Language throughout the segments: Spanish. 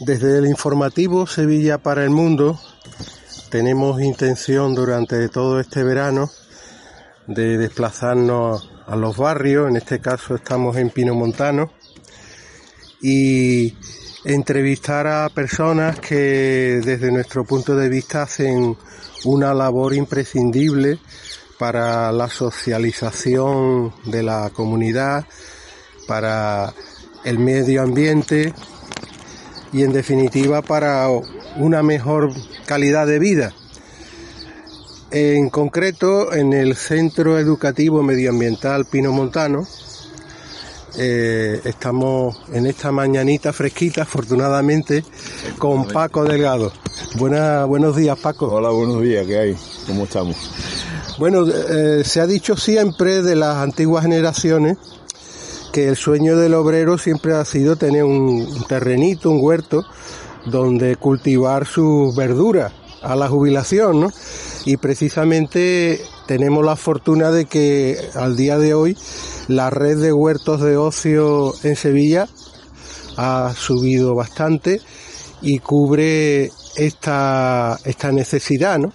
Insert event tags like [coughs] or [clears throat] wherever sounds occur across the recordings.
Desde el informativo Sevilla para el Mundo tenemos intención durante todo este verano de desplazarnos a los barrios, en este caso estamos en Pino Montano, y entrevistar a personas que desde nuestro punto de vista hacen una labor imprescindible para la socialización de la comunidad, para el medio ambiente y en definitiva para una mejor calidad de vida. En concreto, en el Centro Educativo Medioambiental Pino Montano, eh, estamos en esta mañanita fresquita, afortunadamente, con Paco Delgado. Buena, buenos días, Paco. Hola, buenos días, ¿qué hay? ¿Cómo estamos? Bueno, eh, se ha dicho siempre de las antiguas generaciones que el sueño del obrero siempre ha sido tener un, terrenito, un huerto, donde cultivar sus verduras a la jubilación, ¿no? Y precisamente tenemos la fortuna de que al día de hoy la red de huertos de ocio en Sevilla ha subido bastante y cubre esta, esta necesidad, ¿no?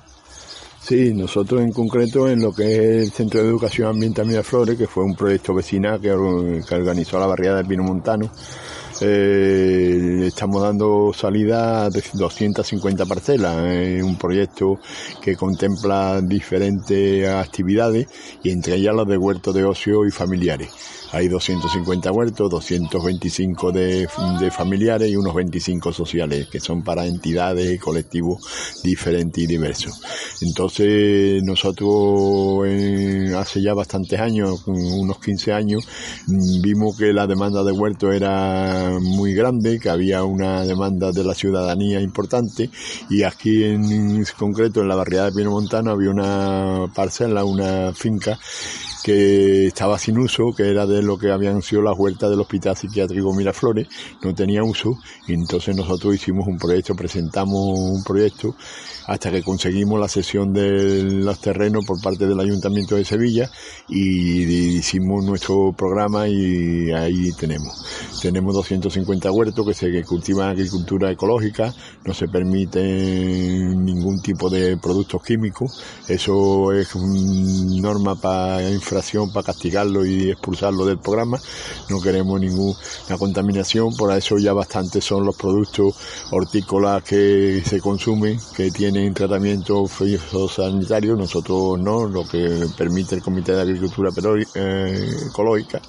Sí, nosotros en concreto en lo que es el Centro de Educación Ambiental Miraflores, que fue un proyecto vecinal que, or- que organizó la barriada de Pino Montano, eh, estamos dando salida a 250 parcelas, es un proyecto que contempla diferentes actividades y entre ellas las de huertos de ocio y familiares. Hay 250 huertos, 225 de, de familiares y unos 25 sociales, que son para entidades y colectivos diferentes y diversos. Entonces, nosotros eh, hace ya bastantes años, unos 15 años, mm, vimos que la demanda de huertos era muy grande, que había una demanda de la ciudadanía importante y aquí en concreto en la barriada de Pino Montano había una parcela, una finca que estaba sin uso, que era de lo que habían sido las huertas del Hospital Psiquiátrico Miraflores, no tenía uso, y entonces nosotros hicimos un proyecto, presentamos un proyecto, hasta que conseguimos la cesión de los terrenos por parte del Ayuntamiento de Sevilla, y hicimos nuestro programa y ahí tenemos. Tenemos 250 huertos que se cultivan agricultura ecológica, no se permite ningún tipo de productos químicos, eso es una norma para infracción, para castigarlo y expulsarlo del programa, no queremos ninguna contaminación, por eso ya bastante son los productos hortícolas que se consumen, que tienen tratamiento fitosanitario, nosotros no, lo que permite el Comité de Agricultura eh, Ecológica,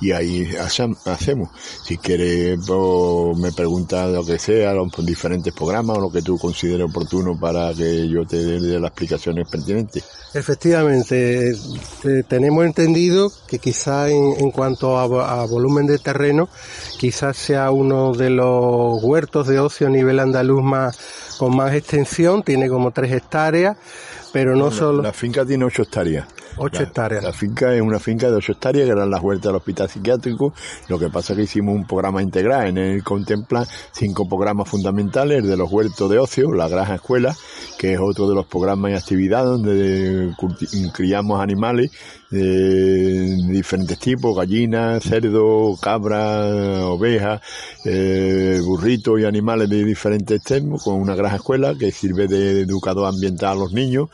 y ahí hacem- hacemos. Si quieres, pues, me preguntas lo que sea, los diferentes programas o lo que tú consideres oportuno para que yo te dé las explicaciones pertinentes. Efectivamente, eh, tenemos entendido que quizá en, en cuanto a, a volumen de terreno, quizás sea uno de los huertos de ocio a nivel andaluz más, con más extensión, tiene como tres hectáreas, pero no solo... La finca tiene ocho hectáreas. Ocho La- hectáreas. La finca es una finca de ocho hectáreas, que eran las huertas del hospital psiquiátrico. Lo que pasa es que hicimos un programa integral. En él contempla cinco programas fundamentales, el de los huertos de ocio, la granja escuela, que es otro de los programas y actividades donde criamos animales de diferentes tipos, gallinas, cerdo, cabra, ovejas, eh, burritos y animales de diferentes extremos, con una granja escuela que sirve de educador ambiental a los niños.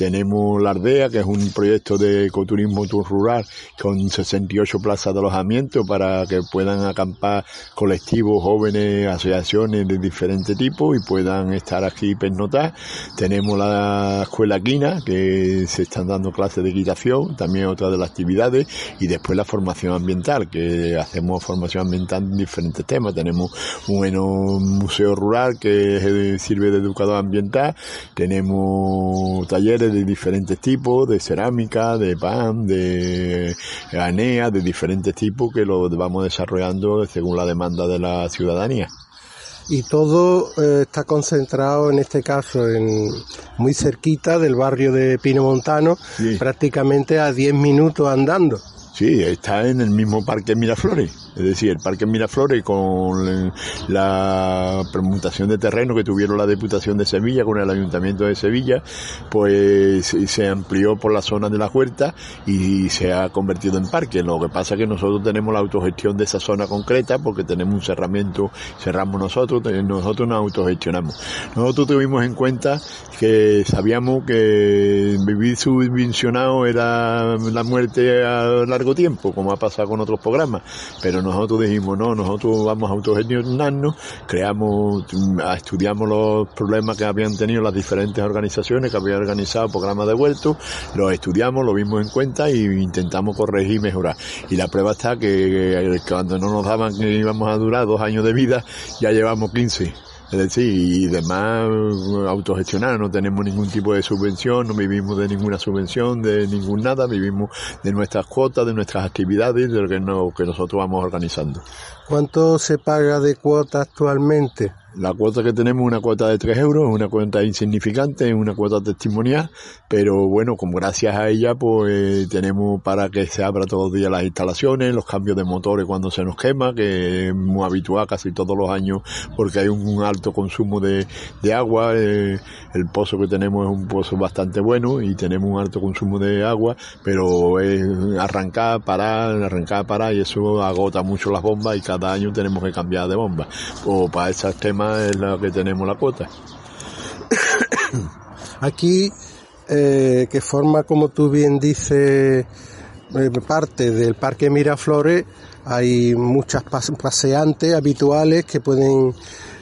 Tenemos La Ardea, que es un proyecto de ecoturismo rural con 68 plazas de alojamiento para que puedan acampar colectivos, jóvenes, asociaciones de diferentes tipos y puedan estar aquí y pernotar. Tenemos la Escuela Quina, que se están dando clases de equitación, también otra de las actividades, y después la formación ambiental, que hacemos formación ambiental en diferentes temas. Tenemos un bueno museo rural que sirve de educador ambiental, tenemos talleres de diferentes tipos, de cerámica, de pan, de anea, de diferentes tipos que lo vamos desarrollando según la demanda de la ciudadanía y todo eh, está concentrado en este caso en muy cerquita del barrio de Pino Montano, prácticamente a 10 minutos andando. Sí, está en el mismo parque Miraflores. Es decir, el Parque Miraflores con la permutación de terreno que tuvieron la Diputación de Sevilla con el Ayuntamiento de Sevilla, pues se amplió por la zona de la huerta y se ha convertido en parque. Lo que pasa es que nosotros tenemos la autogestión de esa zona concreta porque tenemos un cerramiento, cerramos nosotros, nosotros nos autogestionamos. Nosotros tuvimos en cuenta que sabíamos que vivir subvencionado era la muerte a largo tiempo, como ha pasado con otros programas, pero nosotros dijimos, no, nosotros vamos a autogestionarnos, creamos, estudiamos los problemas que habían tenido las diferentes organizaciones que habían organizado programas de vuelto, los estudiamos, lo vimos en cuenta y intentamos corregir y mejorar. Y la prueba está que cuando no nos daban que íbamos a durar dos años de vida, ya llevamos 15. Es decir, y demás autogestionar, no tenemos ningún tipo de subvención, no vivimos de ninguna subvención, de ningún nada, vivimos de nuestras cuotas, de nuestras actividades, de lo que, no, que nosotros vamos organizando. ¿Cuánto se paga de cuota actualmente? La cuota que tenemos es una cuota de 3 euros, es una cuota insignificante, es una cuota testimonial, pero bueno, como gracias a ella, pues tenemos para que se abra todos los días las instalaciones, los cambios de motores cuando se nos quema, que es muy habitual casi todos los años porque hay un alto consumo de, agua, eh, el pozo que tenemos es un pozo bastante bueno y tenemos un alto consumo de agua, pero es arrancar, parar, arrancar, parar y eso agota mucho las bombas y cada año tenemos que cambiar de bomba. O para temas es la que tenemos la cuota. [coughs] Aquí, eh, que forma, como tú bien dices, eh, parte del Parque Miraflores, hay muchas paseantes habituales que pueden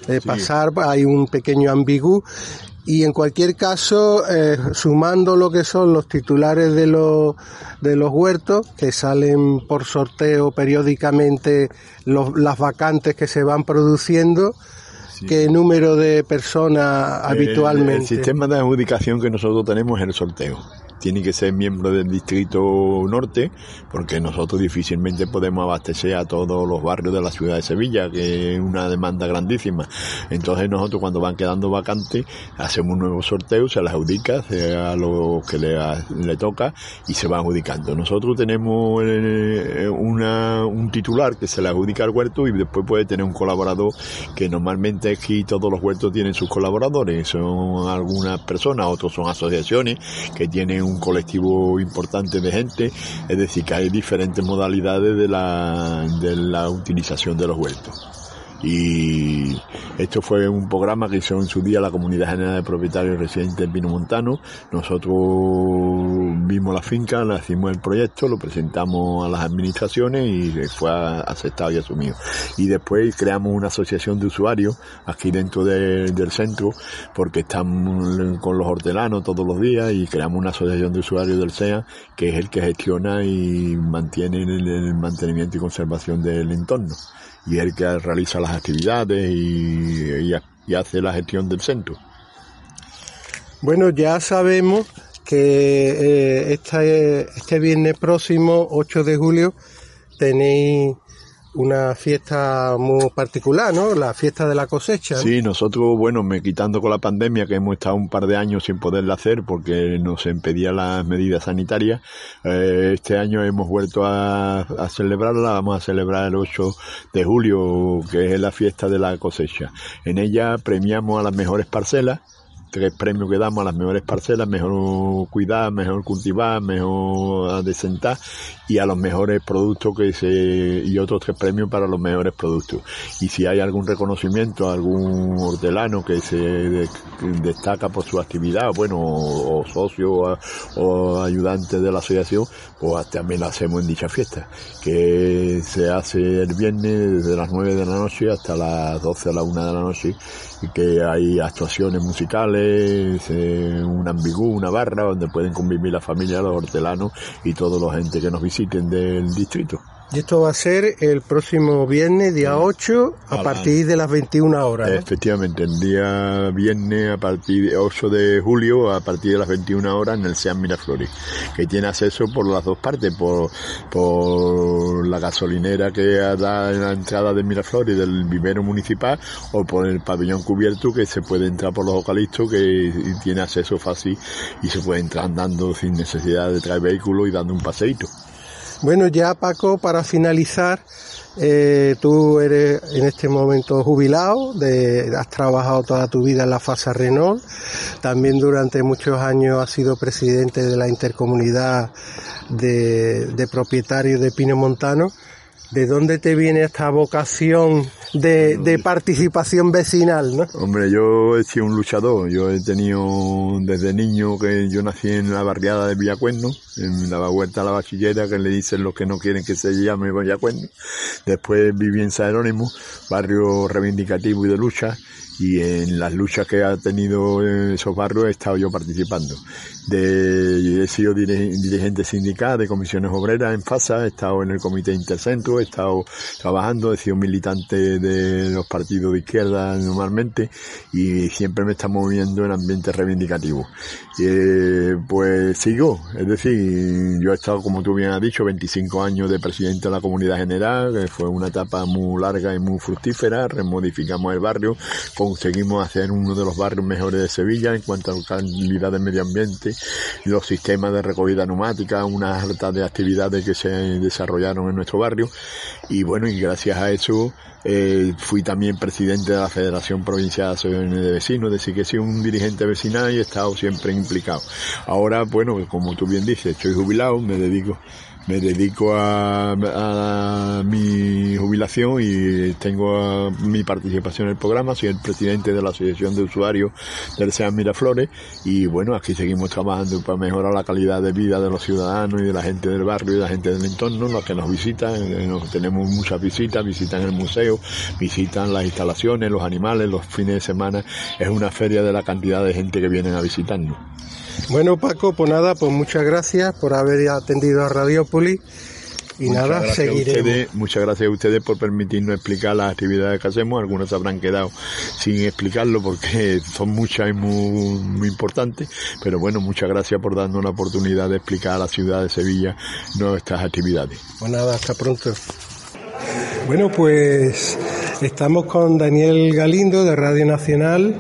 eh, pasar, hay un pequeño ambigú y en cualquier caso, sumando lo que son los titulares de los, de los huertos, que salen por sorteo periódicamente las vacantes que se van produciendo, ¿Qué número de personas habitualmente? el sistema de adjudicación que nosotros tenemos es el sorteo tiene que ser miembro del distrito norte, porque nosotros difícilmente podemos abastecer a todos los barrios de la ciudad de Sevilla, que es una demanda grandísima. Entonces nosotros cuando van quedando vacantes, hacemos un nuevo sorteo, se las adjudica, sea lo que le, le toca y se va adjudicando. Nosotros tenemos eh, una, un titular que se le adjudica al huerto y después puede tener un colaborador que normalmente aquí todos los huertos tienen sus colaboradores, son algunas personas, otros son asociaciones que tienen un colectivo importante de gente, es decir, que hay diferentes modalidades de la, de la utilización de los huertos. Y esto fue un programa que hizo en su día la Comunidad General de Propietarios Residentes del Pino Montano. Nosotros vimos la finca, le hicimos el proyecto, lo presentamos a las administraciones y fue aceptado y asumido. Y después creamos una asociación de usuarios aquí dentro del centro, porque estamos con los hortelanos todos los días y creamos una asociación de usuarios del SEA, que es el que gestiona y mantiene el mantenimiento y conservación del entorno y el que realiza las actividades y, hace la gestión del centro. Bueno, ya sabemos que eh, este, este viernes próximo, 8 de julio, tenéis una fiesta muy particular, ¿no? La fiesta de la cosecha. Sí, nosotros, bueno, me quitando con la pandemia, que hemos estado un par de años sin poderla hacer porque nos impedía las medidas sanitarias, eh, este año hemos vuelto a, a, celebrarla, vamos a celebrar el 8 de julio, que es la fiesta de la cosecha. En ella premiamos a las mejores parcelas, tres premios que damos a las mejores parcelas, mejor cuidar, mejor cultivar, mejor adecentar y a los mejores productos que se y otros tres premios para los mejores productos. Y si hay algún reconocimiento, algún hortelano que se destaca por su actividad, bueno, o, socio o, o, ayudante de la asociación, pues también lo hacemos en dicha fiesta, que se hace el viernes desde las 9 de la noche hasta las 12 a la 1 de la noche y que hay actuaciones musicales, eh, un ambigú, una barra donde pueden convivir la familia, los hortelanos y todos los gente que nos visiten del distrito. Y esto va a ser el próximo viernes, día 8, a partir de las 21 horas. Efectivamente, el día viernes, a partir de 8 de julio, a partir de las 21 horas, en el SEAM Miraflores, que tiene acceso por las dos partes, por, por la gasolinera que da en la entrada de Miraflores del vivero municipal, o por el pabellón cubierto, que se puede entrar por los eucaliptos, que tiene acceso fácil y se puede entrar andando sin necesidad de traer vehículo y dando un paseíto. Bueno, ya Paco, para finalizar, eh, tú eres en este momento jubilado, de, has trabajado toda tu vida en la FASA Renault, también durante muchos años has sido presidente de la intercomunidad de, de propietarios de Pino Montano. ¿De dónde te viene esta vocación de, de, participación vecinal, no? Hombre, yo he sido un luchador. Yo he tenido desde niño que yo nací en la barriada de Villacuerno, la vuelta a la bachillera que le dicen los que no quieren que se llame Villacuerno. Después viví en San Jerónimo, barrio reivindicativo y de lucha y en las luchas que ha tenido esos barrios he estado yo participando. He sido dirigente sindical de comisiones obreras en FASA, he estado en el comité intercentro, he estado trabajando, he sido militante de los partidos de izquierda normalmente y siempre me está moviendo en ambiente reivindicativo. Eh, pues sigo, es decir, yo he estado, como tú bien has dicho, 25 años de presidente de la comunidad general, que fue una etapa muy larga y muy fructífera, remodificamos el barrio, conseguimos hacer uno de los barrios mejores de Sevilla en cuanto a calidad de medio ambiente, los sistemas de recogida neumática, una harta de actividades que se desarrollaron en nuestro barrio. Y bueno, y gracias a eso eh, fui también presidente de la Federación Provincial de Asociaciones de Vecinos, decir, que he sido un dirigente vecinal y he estado siempre implicado. Ahora, bueno, como tú bien dices, estoy jubilado, me dedico me dedico a, mi jubilación y tengo mi participación en el programa, soy el presidente de la Asociación de Usuarios del SEAM Miraflores. Y bueno, aquí seguimos trabajando para mejorar la calidad de vida de los ciudadanos y de la gente del barrio y de la gente del entorno, los que nos visitan, eh, nos, tenemos muchas visitas, visitan el museo, visitan las instalaciones, los animales, los fines de semana, es una feria de la cantidad de gente que vienen a visitarnos. Bueno, Paco, pues nada, pues muchas gracias por haber atendido a Radiópolis. Y muchas nada, seguiremos. Ustedes, muchas gracias a ustedes por permitirnos explicar las actividades que hacemos. Algunas se habrán quedado sin explicarlo porque [laughs] son muchas y muy, muy importantes. Pero bueno, muchas gracias por darnos la oportunidad de explicar a la ciudad de Sevilla nuestras actividades. Pues nada, hasta pronto. Bueno, pues estamos con Daniel Galindo de Radio Nacional,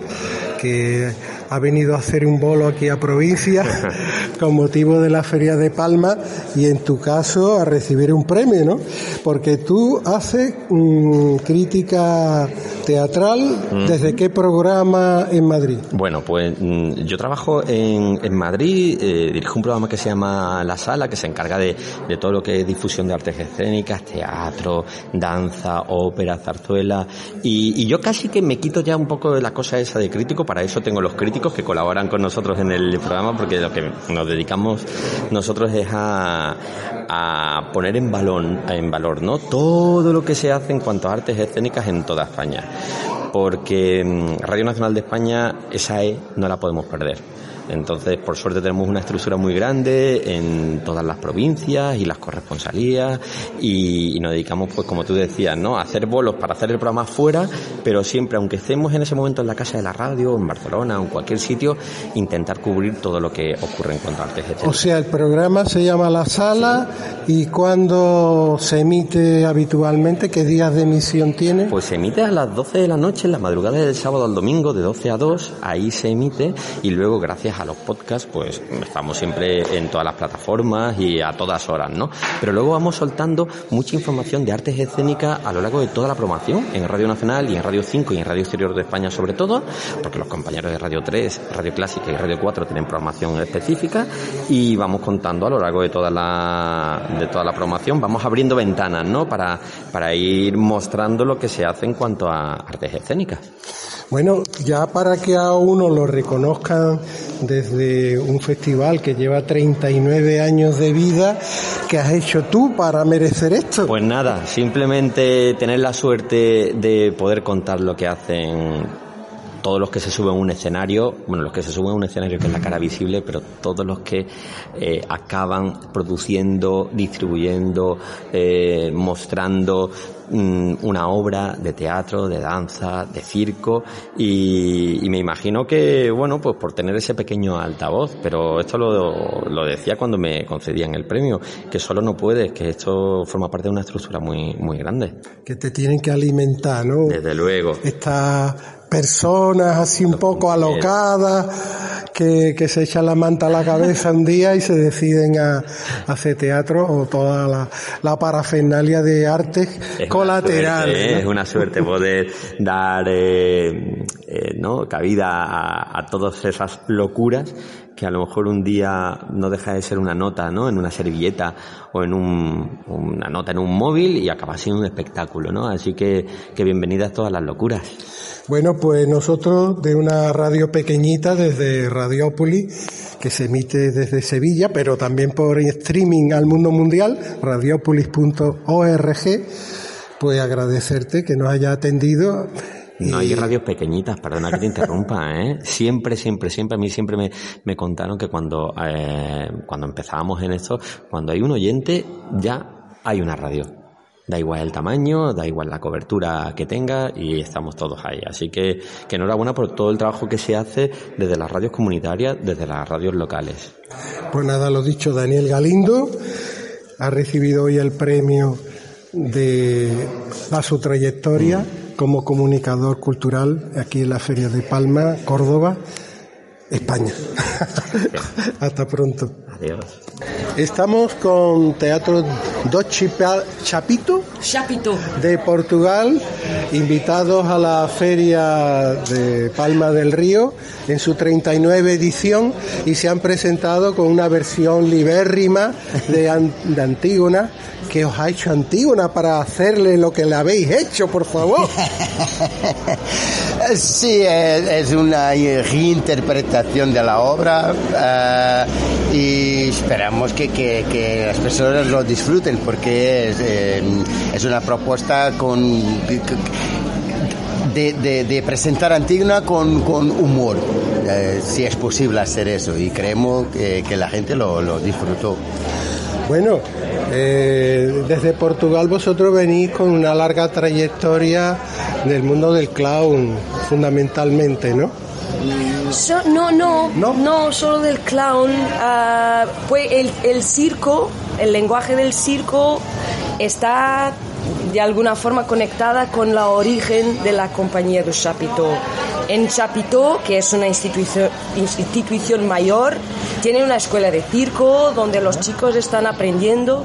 que ha venido a hacer un bolo aquí a provincia [laughs] con motivo de la Feria de Palma y en tu caso a recibir un premio, ¿no? Porque tú haces mmm, crítica teatral, Mm. ¿desde qué programa en Madrid? Bueno, pues mm, yo trabajo en, en Madrid, eh, dirijo un programa que se llama La Sala, que se encarga de, de todo lo que es difusión de artes escénicas, teatro, danza, ópera, zarzuela, y, y yo casi que me quito ya un poco de la cosa esa de crítico, para eso tengo los críticos que colaboran con nosotros en el programa, porque lo que nos dedicamos nosotros es a, a poner en valor, en valor, ¿no? Todo lo que se hace en cuanto a artes escénicas en toda España porque mm, Radio Nacional de España, esa E no la podemos perder. Entonces, por suerte tenemos una estructura muy grande en todas las provincias y las corresponsalías y, y, nos dedicamos, pues como tú decías, ¿no? A hacer bolos para hacer el programa fuera, pero siempre, aunque estemos en ese momento en la casa de la radio, en Barcelona o en cualquier sitio, intentar cubrir todo lo que ocurre en cuanto a artes. O sea, el programa se llama La Sala y cuando se emite habitualmente, ¿qué días de emisión tiene? Pues se emite a las 12 de la noche, en la madrugada del sábado al domingo, de 12 a 2, ahí se emite y luego, gracias a los podcasts, pues estamos siempre en todas las plataformas y a todas horas, ¿no? Pero luego vamos soltando mucha información de artes escénicas a lo largo de toda la programación, en Radio Nacional y en Radio 5 y en Radio Exterior de España sobre todo, porque los compañeros de Radio 3, Radio Clásica y Radio 4 tienen programación específica y vamos contando a lo largo de toda la, de toda la programación, vamos abriendo ventanas, ¿no? Para, para ir mostrando lo que se hace en cuanto a artes escénicas. Bueno, ya para que a uno lo reconozcan desde un festival que lleva 39 años de vida, ¿qué has hecho tú para merecer esto? Pues nada, simplemente tener la suerte de poder contar lo que hacen todos los que se suben a un escenario, bueno, los que se suben a un escenario que es la cara visible, pero todos los que eh, acaban produciendo, distribuyendo, eh, mostrando mm, una obra de teatro, de danza, de circo y, y, me imagino que, bueno, pues por tener ese pequeño altavoz, pero esto lo, lo decía cuando me concedían el premio, que solo no puedes, que esto forma parte de una estructura muy, muy grande. Que te tienen que alimentar, ¿no? Desde luego. Esta personas así un poco alocadas que, que, se echan la manta a la cabeza un día y se deciden a, a hacer teatro o toda la, la parafernalia de artes es colaterales. Una suerte. Es una suerte poder dar eh, eh, ¿no? cabida a, a todas esas locuras que a lo mejor un día no deja de ser una nota, ¿no? En una servilleta o en un, una nota en un móvil y acaba siendo un espectáculo, ¿no? Así que, que bienvenidas todas las locuras. Bueno, pues nosotros de una radio pequeñita desde Radiópolis, que se emite desde Sevilla, pero también por streaming al mundo mundial, radiopolis.org, pues agradecerte que nos haya atendido. No hay radios pequeñitas, perdona que te interrumpa, [laughs] ¿eh? Siempre, siempre, siempre, a mí siempre me, me contaron que cuando, eh, cuando empezábamos en esto, cuando hay un oyente, ya hay una radio. Da igual el tamaño, da igual la cobertura que tenga y estamos todos ahí. Así que, que enhorabuena por todo el trabajo que se hace desde las radios comunitarias, desde las radios locales. Pues nada, lo dicho, Daniel Galindo ha recibido hoy el premio de a su trayectoria mm. como comunicador cultural aquí en la Feria de Palma, Córdoba, España. [laughs] Hasta pronto. Adiós. Estamos con Teatro do Chapito, Chapito de Portugal, invitados a la Feria de Palma del Río en su 39 edición y se han presentado con una versión libérrima de, de Antígona que os ha hecho Antígona para hacerle lo que le habéis hecho, por favor. [laughs] sí, es una reinterpretación de la obra uh, y esperamos que, que, que, las personas lo disfruten porque es, eh, una propuesta con de, de, de, presentar Antígona con, con humor, eh, si es posible hacer eso, y creemos que, que la gente lo, lo disfrutó. Bueno, eh, desde Portugal vosotros venís con una larga trayectoria del mundo del clown, fundamentalmente, ¿no? So, no, no, no, no, solo del clown. Uh, pues el, el circo, el lenguaje del circo está de alguna forma conectada con la origen de la compañía de Chapitó. En Chapitó, que es una institución, institución mayor, tiene una escuela de circo donde los chicos están aprendiendo,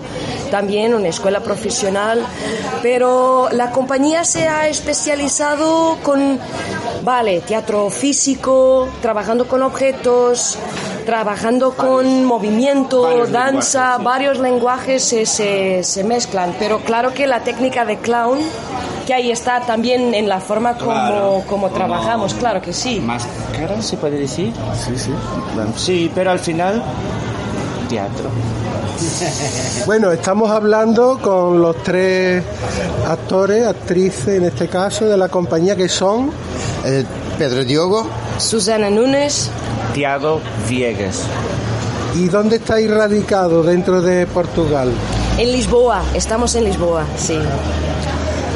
también una escuela profesional, pero la compañía se ha especializado con, vale, teatro físico, trabajando con objetos, trabajando con movimiento, varios danza, lenguajes, sí. varios lenguajes se, se, se, mezclan, pero claro que la técnica de clown, que ahí está también en la forma como, claro, como trabajamos, claro que sí. Máscara, se puede decir. Sí, sí. Sí, pero al final, teatro. [laughs] Bueno, estamos hablando con los tres actores, actrices en este caso, de la compañía que son eh, Pedro Diogo, Susana Núñez, Tiago Viegas. ¿Y dónde estáis radicados dentro de Portugal? En Lisboa, estamos en Lisboa, sí.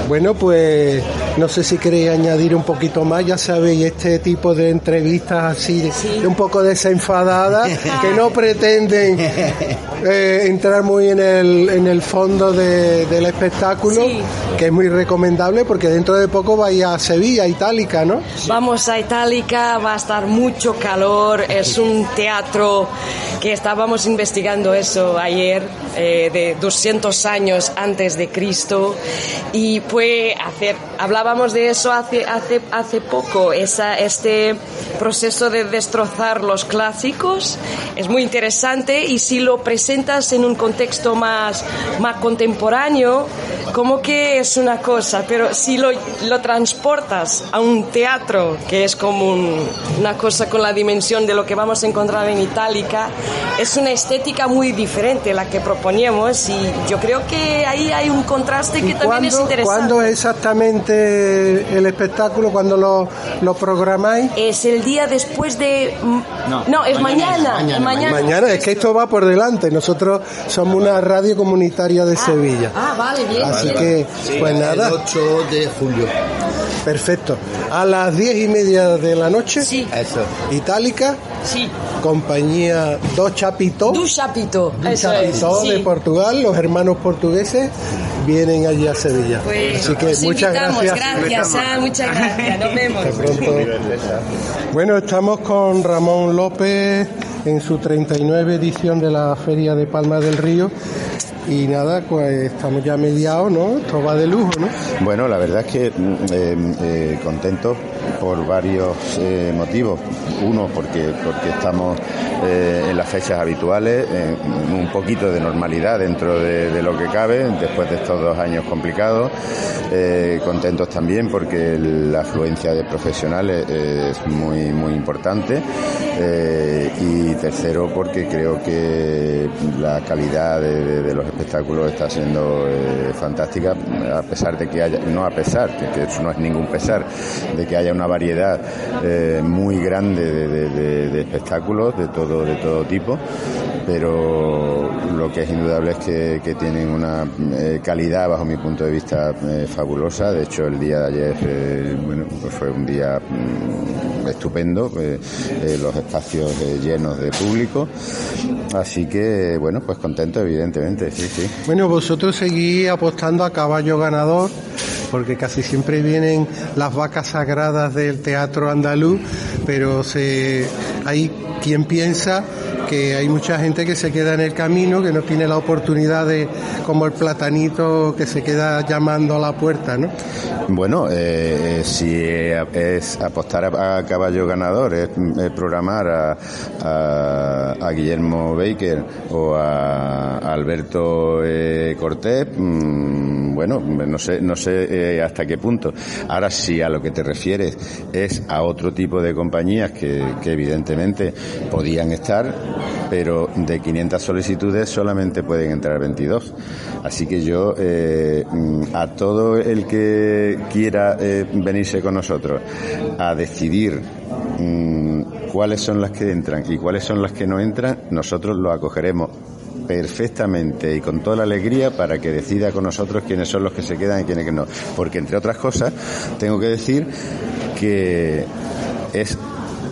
Bueno, pues No sé si queréis añadir un poquito más, ya sabéis, este tipo de entrevistas así, un poco desenfadadas, [laughs] que no pretenden eh, entrar muy en el, en el fondo del espectáculo, que es muy recomendable porque dentro de poco vais a Sevilla, Itálica, ¿no? Vamos a Itálica, va a estar mucho calor, es un teatro que estábamos investigando eso ayer, eh, de 200 años antes de Cristo, y fue hacer, hablábamos de eso hace, hace, hace poco, esa, este proceso de destrozar los clásicos es muy interesante y si lo presentas en un contexto más, más contemporáneo, como que es una cosa, pero si lo, lo transportas a un teatro, que es como un- una cosa con la dimensión de lo que vamos a encontrar en Itálica, es una estética muy diferente la que proponíamos y yo creo que ahí hay un contraste que también es ¿Cuándo, interesante. cuándo es exactamente el espectáculo? ¿Cuándo lo, lo programáis? Es el día después de... No, es mañana. Mañana. Mañana, es que esto va por delante. Nosotros somos una radio comunitaria de Sevilla. Ah, vale, bien. Así que, pues nada. El 8 de julio. Perfecto. A las diez y media de la noche. Sí. Eso. Itálica. Sí. Compañía. Du Chapito. Eso es. Chapitó Sí. de Portugal. Los hermanos portugueses vienen allí a Sevilla. Pues, Así que muchas gracias. Gracias, ah, muchas gracias. Nos vemos. Hasta pronto. Bueno, estamos con Ramón López en su 39 edición de la Feria de Palma del Río. Y nada, pues estamos ya mediados, ¿no? Esto va de lujo, ¿no? Bueno, la verdad es que mm, eh, eh, contento por varios eh, motivos. Uno, porque, porque estamos eh, en las fechas habituales, un poquito de normalidad dentro de, lo que cabe, después de estos dos años complicados. Eh, contentos también porque la afluencia de profesionales es muy, muy importante. Y tercero, porque creo que la calidad de, los espectáculos está siendo fantástica, a pesar de que haya, no a pesar, que, que eso no es ningún pesar, de que haya una variedad eh, muy grande de, espectáculos de todo, de todo tipo, pero lo que es indudable es que, que tienen una eh, calidad, bajo mi punto de vista, eh, fabulosa. De hecho, el día de ayer eh, bueno, pues fue un día mm, estupendo, eh, eh, los espacios eh, llenos de público. Así que, bueno, pues contento, evidentemente, sí, sí. Bueno, vosotros seguís apostando a caballo ganador, porque casi siempre vienen las vacas sagradas del teatro andaluz, pero se, hay quien piensa que hay mucha gente que se queda en el camino, que no tiene la oportunidad de, como el platanito que se queda llamando a la puerta, ¿no? Bueno, eh, si es apostar a, a caballo ganador, es, programar a, a- Guillermo Baker o a, Alberto eh, Cortés, mm, bueno, no sé, no sé eh, hasta qué punto. Ahora, si a lo que te refieres es a otro tipo de compañías que, evidentemente podían estar, pero de 500 solicitudes solamente pueden entrar 22. Así que yo eh, mm, a todo el que quiera venirse con nosotros a decidir cuáles son las que entran y cuáles son las que no entran, nosotros lo acogeremos perfectamente y con toda la alegría para que decida con nosotros quiénes son los que se quedan y quiénes que no. Porque entre otras cosas, tengo que decir que es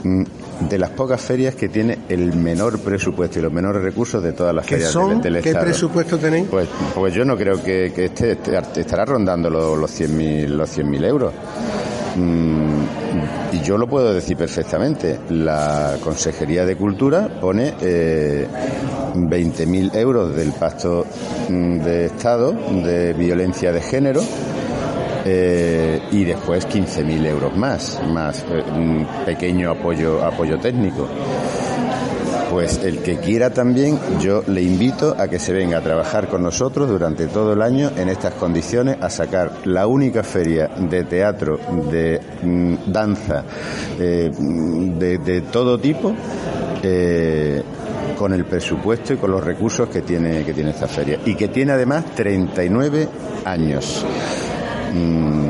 mm, de las pocas ferias que tiene el menor presupuesto y los menores recursos de todas las ¿Qué ferias son? del, del ¿Qué Estado. presupuesto tenéis? Pues, pues yo no creo que, esté- estará rondando los, los 100.000 los 100.000 euros. Mm, y yo lo puedo decir perfectamente. La Consejería de Cultura pone eh, 20.000 euros del pacto mm, de Estado de violencia de género. eh, y después 15.000 euros más, más eh, un pequeño apoyo, apoyo técnico. Pues el que quiera también, yo le invito a que se venga a trabajar con nosotros durante todo el año en estas condiciones, a sacar la única feria de teatro, de mm, danza, eh, mm, de, todo tipo, eh, con el presupuesto y con los recursos que tiene, que tiene esta feria. Y que tiene además 39 años. Mm,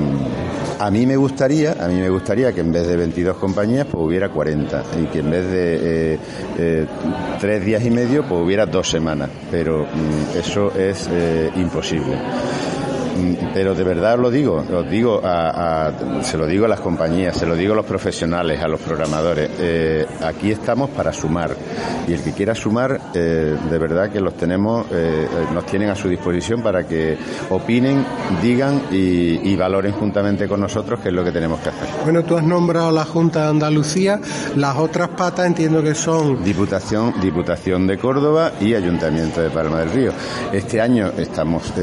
a mí me gustaría, a mí me gustaría que en vez de 22 compañías pues hubiera 40 y que en vez de eh, eh, tres días y medio pues hubiera dos semanas, pero mm, eso es eh, imposible. Pero de verdad os lo digo, os digo a, a- se lo digo a las compañías, se lo digo a los profesionales, a los programadores. eh, aquí estamos para sumar y el que quiera sumar, eh, de verdad que los tenemos, eh, nos tienen a su disposición para que opinen, digan y, y valoren juntamente con nosotros qué es lo que tenemos que hacer. Bueno, tú has nombrado la Junta de Andalucía, las otras patas entiendo que son Diputación, Diputación de Córdoba y Ayuntamiento de Palma del Río. Este año estamos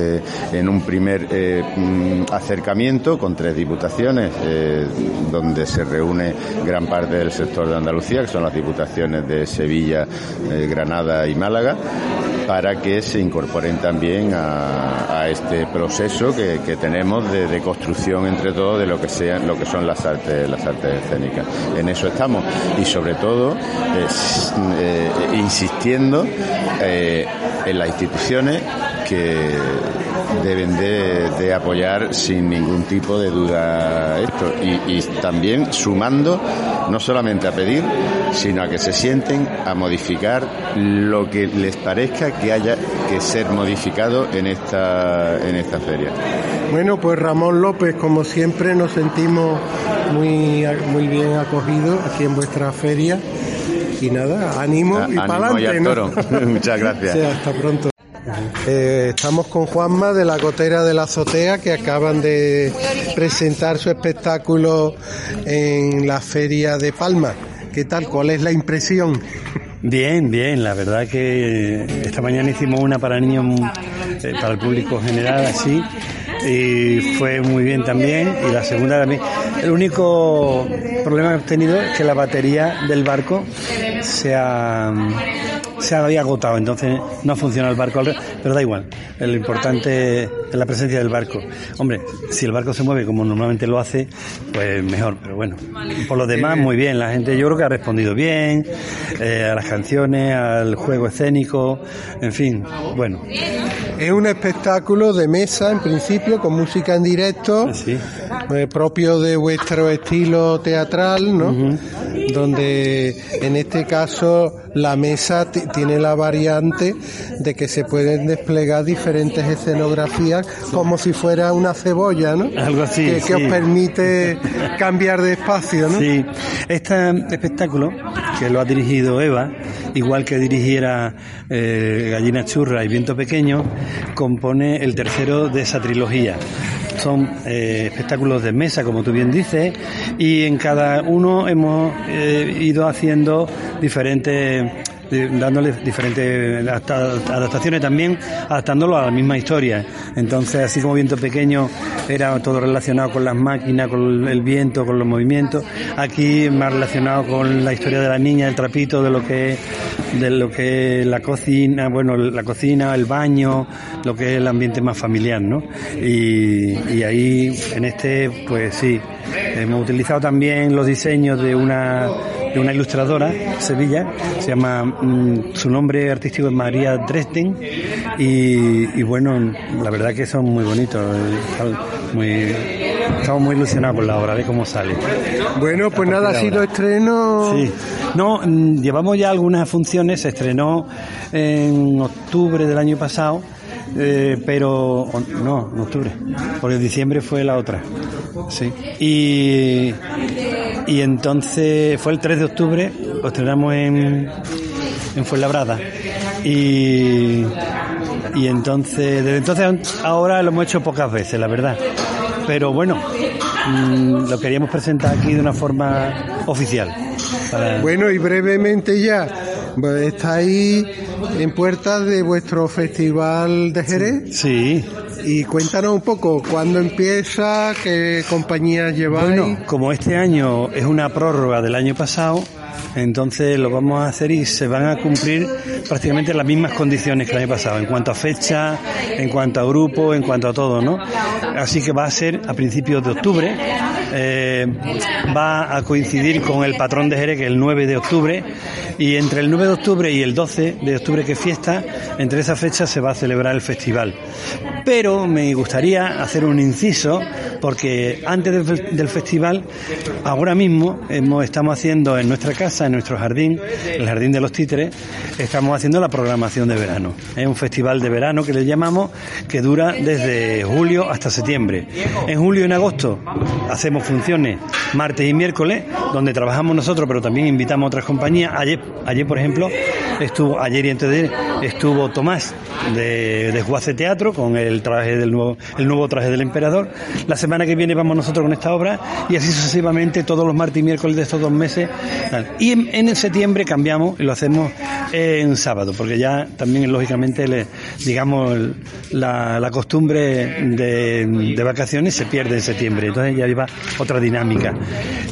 en un primer eh, mm, acercamiento con tres diputaciones, eh, donde se reúne gran parte del sector de Andalucía, que son las diputaciones de Sevilla, eh, Granada y Málaga para que se incorporen también a, este proceso que, tenemos de, construcción entre todos de lo que lo que son las artes las artes escénicas. En eso estamos. Y sobre todo insistiendo en las instituciones que deben de, de apoyar sin ningún tipo de duda esto y, y también sumando no solamente a pedir sino a que se sienten a modificar lo que les parezca que haya que ser modificado en esta en esta feria Bueno, pues Ramón López, como siempre, nos sentimos muy, muy bien acogidos aquí en vuestra feria. Y nada, ánimo y Ánimo para y adelante. toro. [laughs] Muchas gracias. [laughs] hasta pronto. Eh, estamos con Juanma de la Gotera de la Azotea que acaban de presentar su espectáculo en la Feria de Palma. ¿Qué tal? ¿Cuál es la impresión? Bien, bien, la verdad que esta mañana hicimos una para niños, eh, para el público general, así, y fue muy bien también, y la segunda también. El único problema que hemos tenido es que la batería del barco se ha, se había agotado, entonces no funciona el barco, pero da igual, lo importante es la presencia del barco. Hombre, si el barco se mueve como normalmente lo hace, pues mejor, pero bueno, por lo demás muy bien, la gente yo creo que ha respondido bien eh, a las canciones, al juego escénico, en fin, bueno. Es un espectáculo de mesa, en principio, con música en directo, eh, propio de vuestro estilo teatral, ¿no? Donde en este caso la mesa tiene la variante de que se pueden desplegar diferentes escenografías como si fuera una cebolla, ¿no? Algo así, Que, os permite cambiar de espacio, ¿no? Sí, este espectáculo que lo ha dirigido Eva, igual que dirigiera eh, Gallina Churra y Viento Pequeño, compone el tercero de esa trilogía. Son eh, espectáculos de mesa, como tú bien dices, y en cada uno hemos eh, ido haciendo diferentes dándole diferentes adapta- adaptaciones también, adaptándolo a la misma historia. Entonces, así como Viento Pequeño era todo relacionado con las máquinas, con el viento, con los movimientos, aquí más relacionado con la historia de la niña, el trapito, de lo que de lo que es la cocina, bueno, la cocina, el baño, lo que es el ambiente más familiar, ¿no? Y ahí, en este, pues sí, hemos utilizado también los diseños de una de una ilustradora, Sevilla, se llama, mm, su nombre artístico es María Dresden, y, y bueno, la verdad que son muy bonitos, muy, estamos muy ilusionados con la obra, de cómo sale. Bueno, pues nada, ha sido estreno. Sí. No, mm, llevamos ya algunas funciones, se estrenó en octubre del año pasado, eh, pero no, en octubre, porque en diciembre fue la otra. Sí. Y, y entonces fue el 3 de octubre, estrenamos en, en Fuenlabrada. Y, y entonces, desde entonces ahora lo hemos hecho pocas veces, la verdad. Pero bueno, mm, lo queríamos presentar aquí de una forma oficial. para- Bueno, y brevemente ya, pues, estáis en puertas de vuestro festival de Jerez. Sí. Y cuéntanos un poco, ¿cuándo empieza? ¿Qué compañías lleváis? Bueno, como este año es una prórroga del año pasado, entonces lo vamos a hacer y se van a cumplir prácticamente las mismas condiciones que el año pasado, en cuanto a fecha, en cuanto a grupo, en cuanto a todo, ¿no? Así que va a ser a principios de octubre, eh, va a coincidir con el patrón de Jerez, que es el 9 de octubre, y entre el 9 de octubre y el 12 de octubre, que es fiesta, entre esas fechas se va a celebrar el festival. Pero me gustaría hacer un inciso, porque antes del, del festival, ahora mismo hemos, estamos haciendo en nuestra casa en nuestro jardín, el Jardín de los Títeres, estamos haciendo la programación de verano. Es un festival de verano que le llamamos, que dura desde julio hasta septiembre. En julio y en agosto hacemos funciones martes y miércoles, donde trabajamos nosotros, pero también invitamos a otras compañías. Ayer, ayer por ejemplo, estuvo, ayer y antes estuvo Tomás de, de Teatro con el traje del nuevo, el nuevo traje del emperador. La semana que viene vamos nosotros con esta obra y así sucesivamente todos los martes y miércoles de estos dos meses. Y en, en septiembre cambiamos y lo hacemos en sábado, porque ya también lógicamente le, digamos la, la costumbre de, de vacaciones se pierde en septiembre, entonces ya iba otra dinámica.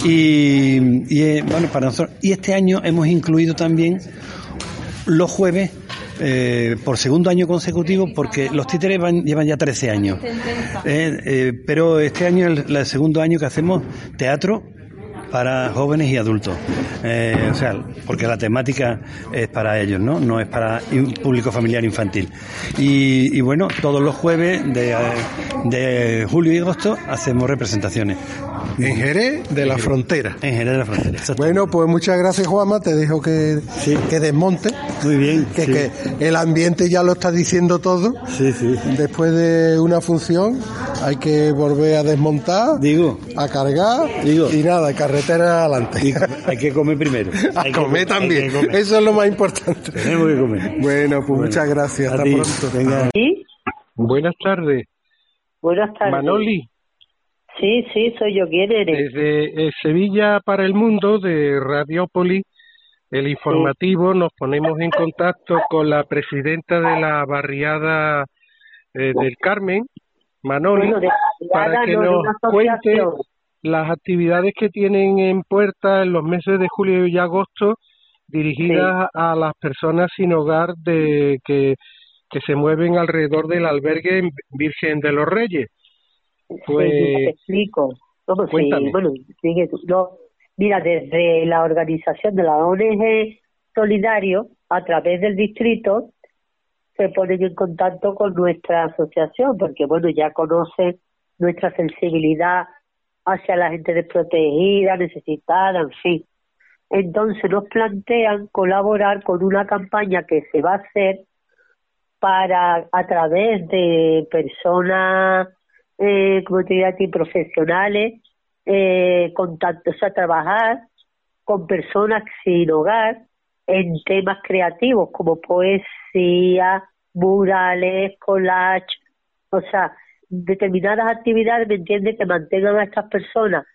Y, y, eh, bueno, para nosotros, y este año hemos incluido también los jueves eh, por segundo año consecutivo porque los títeres van- llevan ya 13 años. Eh, eh, pero este año es el, el segundo año que hacemos teatro para jóvenes y adultos. Eh, o sea, porque la temática es para ellos, ¿no? No es para un público familiar infantil. Y, y bueno, todos los jueves de, de julio y agosto hacemos representaciones. En Jerez de la Frontera. En Jerez de la Frontera. Bueno, pues muchas gracias, Juanma. Te dejo que, que desmonte. Muy bien. Que, sí. que el ambiente ya lo está diciendo todo. Sí, sí. Después de una función hay que volver a desmontar, Digo, a cargar Digo. y nada, carretera adelante. y hay que comer primero. [laughs] A Hay que comer hay también. que comer. Eso es lo más importante. Tenemos que comer. Bueno, pues Bueno, muchas gracias. Hasta ti. pronto. Venga. ¿Sí? Buenas tardes. Buenas tardes. Manoli, Sí, sí, soy yo. ¿Quién eres? desde eh, Sevilla para el Mundo de Radiópolis, el informativo, nos ponemos en contacto con la presidenta de la barriada eh, del Carmen, Manoli, Bueno, de para que no, nos cuente. Las actividades que tienen en puerta en los meses de julio y agosto dirigidas a las personas sin hogar de que, que se mueven alrededor del albergue Virgen de los Reyes. Pues, Sí, te explico. No, sí, cuéntame. bueno, sigue tú. No, mira, desde la organización de la ONG Solidario, a través del distrito, se ponen en contacto con nuestra asociación, porque bueno, ya conocen nuestra sensibilidad hacia la gente desprotegida, necesitada, en fin. Entonces nos plantean colaborar con una campaña que se va a hacer para, a través de personas, eh, como te diría a profesionales, eh, contacto, o sea, trabajar con personas sin hogar en temas creativos como poesía, murales, collage, o sea, determinadas actividades, ¿me entiendes?, que mantengan a estas personas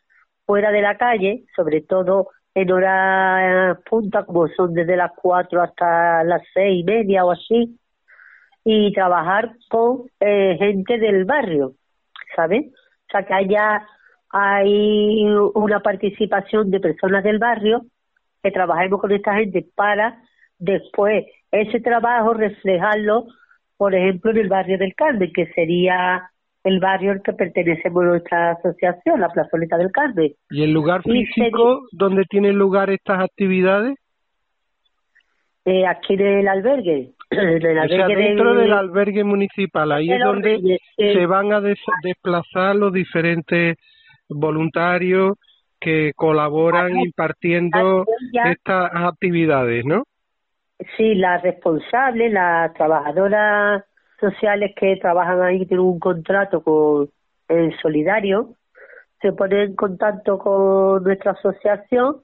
fuera de la calle, sobre todo en horas punta, como son desde las cuatro hasta las seis y media o así, y trabajar con eh, gente del barrio, ¿sabes? O sea, que haya hay una participación de personas del barrio que trabajemos con esta gente para después ese trabajo reflejarlo, por ejemplo, en el barrio del Carmen, que sería el barrio al que pertenecemos a nuestra asociación, la Plazoleta del Carmen. ¿Y el lugar físico donde tienen lugar estas actividades? Eh, aquí en el albergue, [clears throat] en el O sea, albergue dentro del- del albergue municipal, ahí es donde se van a des- desplazar los diferentes voluntarios que colaboran Aquí- impartiendo ya- estas actividades, ¿no? Sí, las responsables, las trabajadoras sociales que trabajan ahí, tienen un contrato con el Solidario, se ponen en contacto con nuestra asociación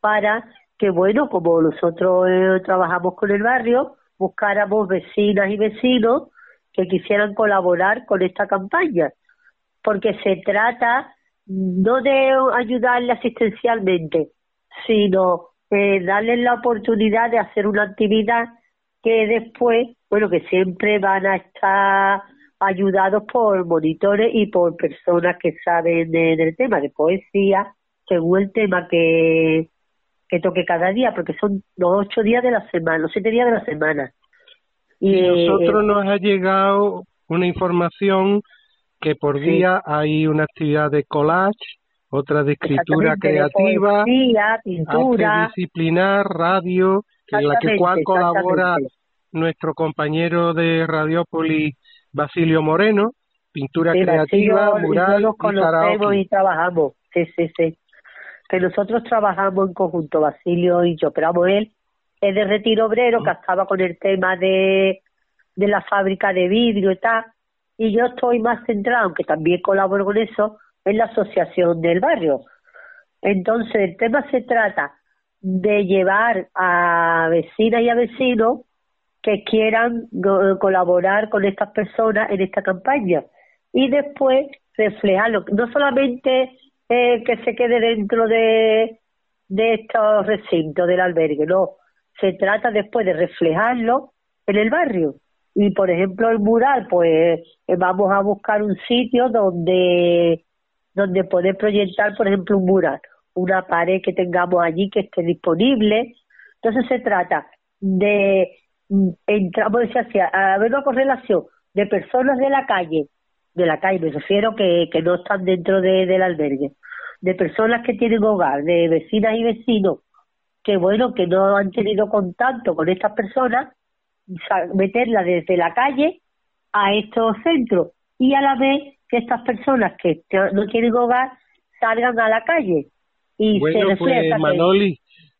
para que, bueno, como nosotros eh, trabajamos con el barrio, buscáramos vecinas y vecinos que quisieran colaborar con esta campaña, porque se trata no de ayudarle asistencialmente, sino eh, darles la oportunidad de hacer una actividad que después, bueno, que siempre van a estar ayudados por monitores y por personas que saben de- del tema de poesía, según el tema que, que toque cada día, porque son los ocho días de la semana, los siete días de la semana. Y eh, nosotros nos ha llegado una información que por Sí. día hay una actividad de collage, otra de escritura exactamente, de creativa, poesía, pintura, disciplinar, radio, en la que cual colabora nuestro compañero de Radiópolis, Basilio Moreno, pintura Sí, creativa, Basilio, mural los conocemos y trabajamos. Sí, sí, sí. que nosotros trabajamos en conjunto, Basilio y yo, pero vamos, él es de retiro obrero, que estaba con el tema de, de la fábrica de vidrio y tal, y yo estoy más centrada, aunque también colaboro con eso, en la asociación del barrio. Entonces, el tema se trata de llevar a vecinas y a vecinos que quieran colaborar con estas personas en esta campaña. Y después reflejarlo, no solamente eh, que se quede dentro de, de estos recintos del albergue, no, se trata después de reflejarlo en el barrio. Y por ejemplo el mural, pues eh, vamos a buscar un sitio donde, donde poder proyectar, por ejemplo, un mural, una pared que tengamos allí que esté disponible. Entonces se trata de, mm, entramos, decía, a haber una correlación de personas de la calle, de la calle, me refiero que, que no están dentro de, del albergue, de personas que tienen hogar, de vecinas y vecinos, que bueno, que no han tenido contacto con estas personas meterla desde la calle a estos centros y a la vez que estas personas que no tienen hogar salgan a la calle y bueno, se pues Manoli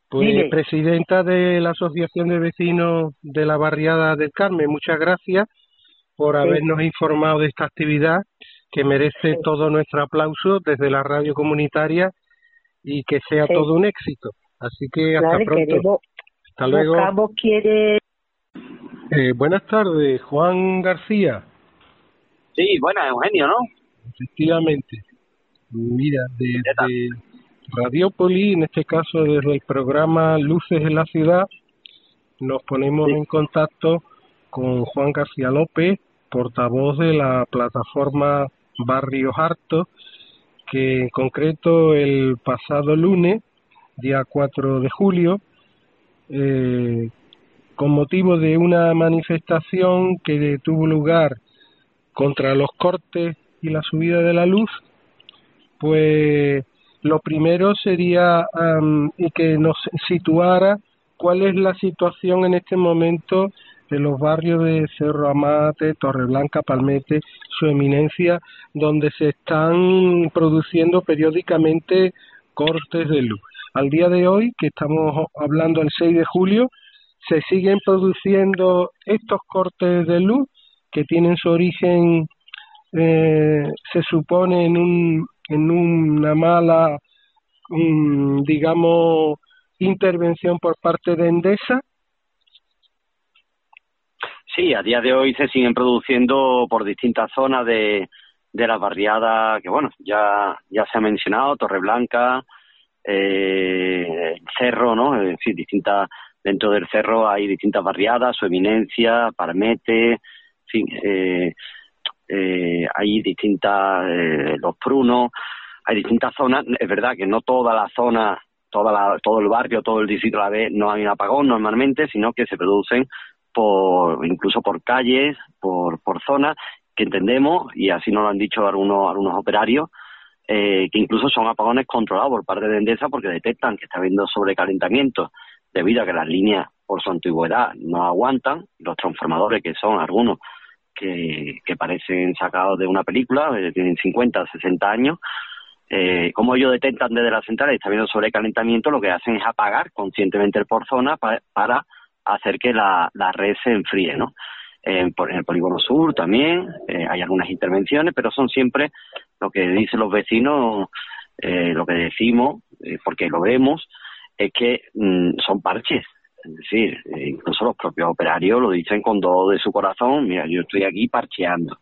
pues presidenta de la asociación de vecinos de la barriada del Carmen muchas gracias por habernos informado de esta actividad que merece todo nuestro aplauso desde la radio comunitaria y que sea todo un éxito. Así que hasta pronto. hasta luego. Quiere eh, buenas tardes, Juan García. Sí, buenas, Eugenio, ¿no? Efectivamente. Mira, desde Radiopoli, en este caso desde el programa Luces en la Ciudad, nos ponemos en contacto con Juan García López, portavoz de la plataforma Barrios Hartos, que en concreto el pasado lunes, día 4 de julio, eh, con motivo de una manifestación que tuvo lugar contra los cortes y la subida de la luz, pues lo primero sería y que nos situara cuál es la situación en este momento de los barrios de Cerro Amate, Torreblanca, Palmete, su eminencia, donde se están produciendo periódicamente cortes de luz. Al día de hoy, que estamos hablando el 6 de julio, se siguen produciendo estos cortes de luz que tienen su origen, eh, se supone, en, un, en una mala, digamos, intervención por parte de Endesa. Sí, a día de hoy se siguen produciendo por distintas zonas de, de las barriadas que, bueno, ya, ya se ha mencionado, Torreblanca, eh, Cerro, ¿no? Es distintas Dentro del cerro hay distintas barriadas, su eminencia, Parmete, en fin, eh, eh, hay distintas, eh, los prunos, hay distintas zonas. Es verdad que no toda la zona, toda la, todo el barrio, todo el distrito a la vez no hay un apagón normalmente, sino que se producen por, incluso por calles, por, por zonas que entendemos, y así nos lo han dicho algunos, algunos operarios, eh, que incluso son apagones controlados por parte de Endesa porque detectan que está habiendo sobrecalentamiento debido a que las líneas por su antigüedad no aguantan, los transformadores que son algunos que, que parecen sacados de una película, eh, tienen 50, 60 años, eh, como ellos detectan desde la central y está habiendo sobrecalentamiento, lo que hacen es apagar conscientemente el por zona para, hacer que la, la red se enfríe, ¿no? en el polígono sur también eh, hay algunas intervenciones, pero son siempre lo que dicen los vecinos, eh, lo que decimos, porque lo vemos, es que mm, son parches. Es decir, eh, incluso los propios operarios lo dicen con todo de su corazón, mira, yo estoy aquí parcheando,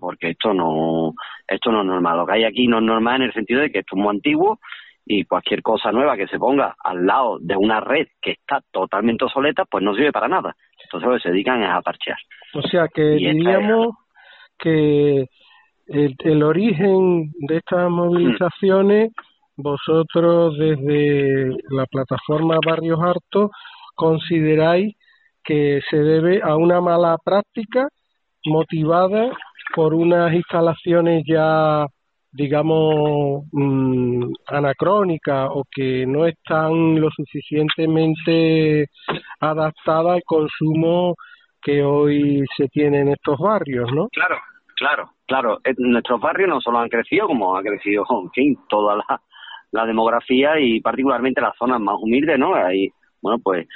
porque esto no, esto no es normal. Lo que hay aquí no es normal en el sentido de que esto es muy antiguo y cualquier cosa nueva que se ponga al lado de una red que está totalmente obsoleta, pues no sirve para nada. Entonces lo que se dedican es a parchear. O sea que diríamos que el, el, origen de estas movilizaciones vosotros desde la plataforma Barrios Hartos consideráis que se debe a una mala práctica motivada por unas instalaciones ya digamos mm, anacrónicas o que no están lo suficientemente adaptadas al consumo que hoy se tiene en estos barrios, ¿no? Claro, claro, claro. En nuestros barrios no solo han crecido, como ha crecido, [laughs] en fin, toda la, la demografía y particularmente las zonas más humildes, ¿no? Ahí, bueno, pues eh,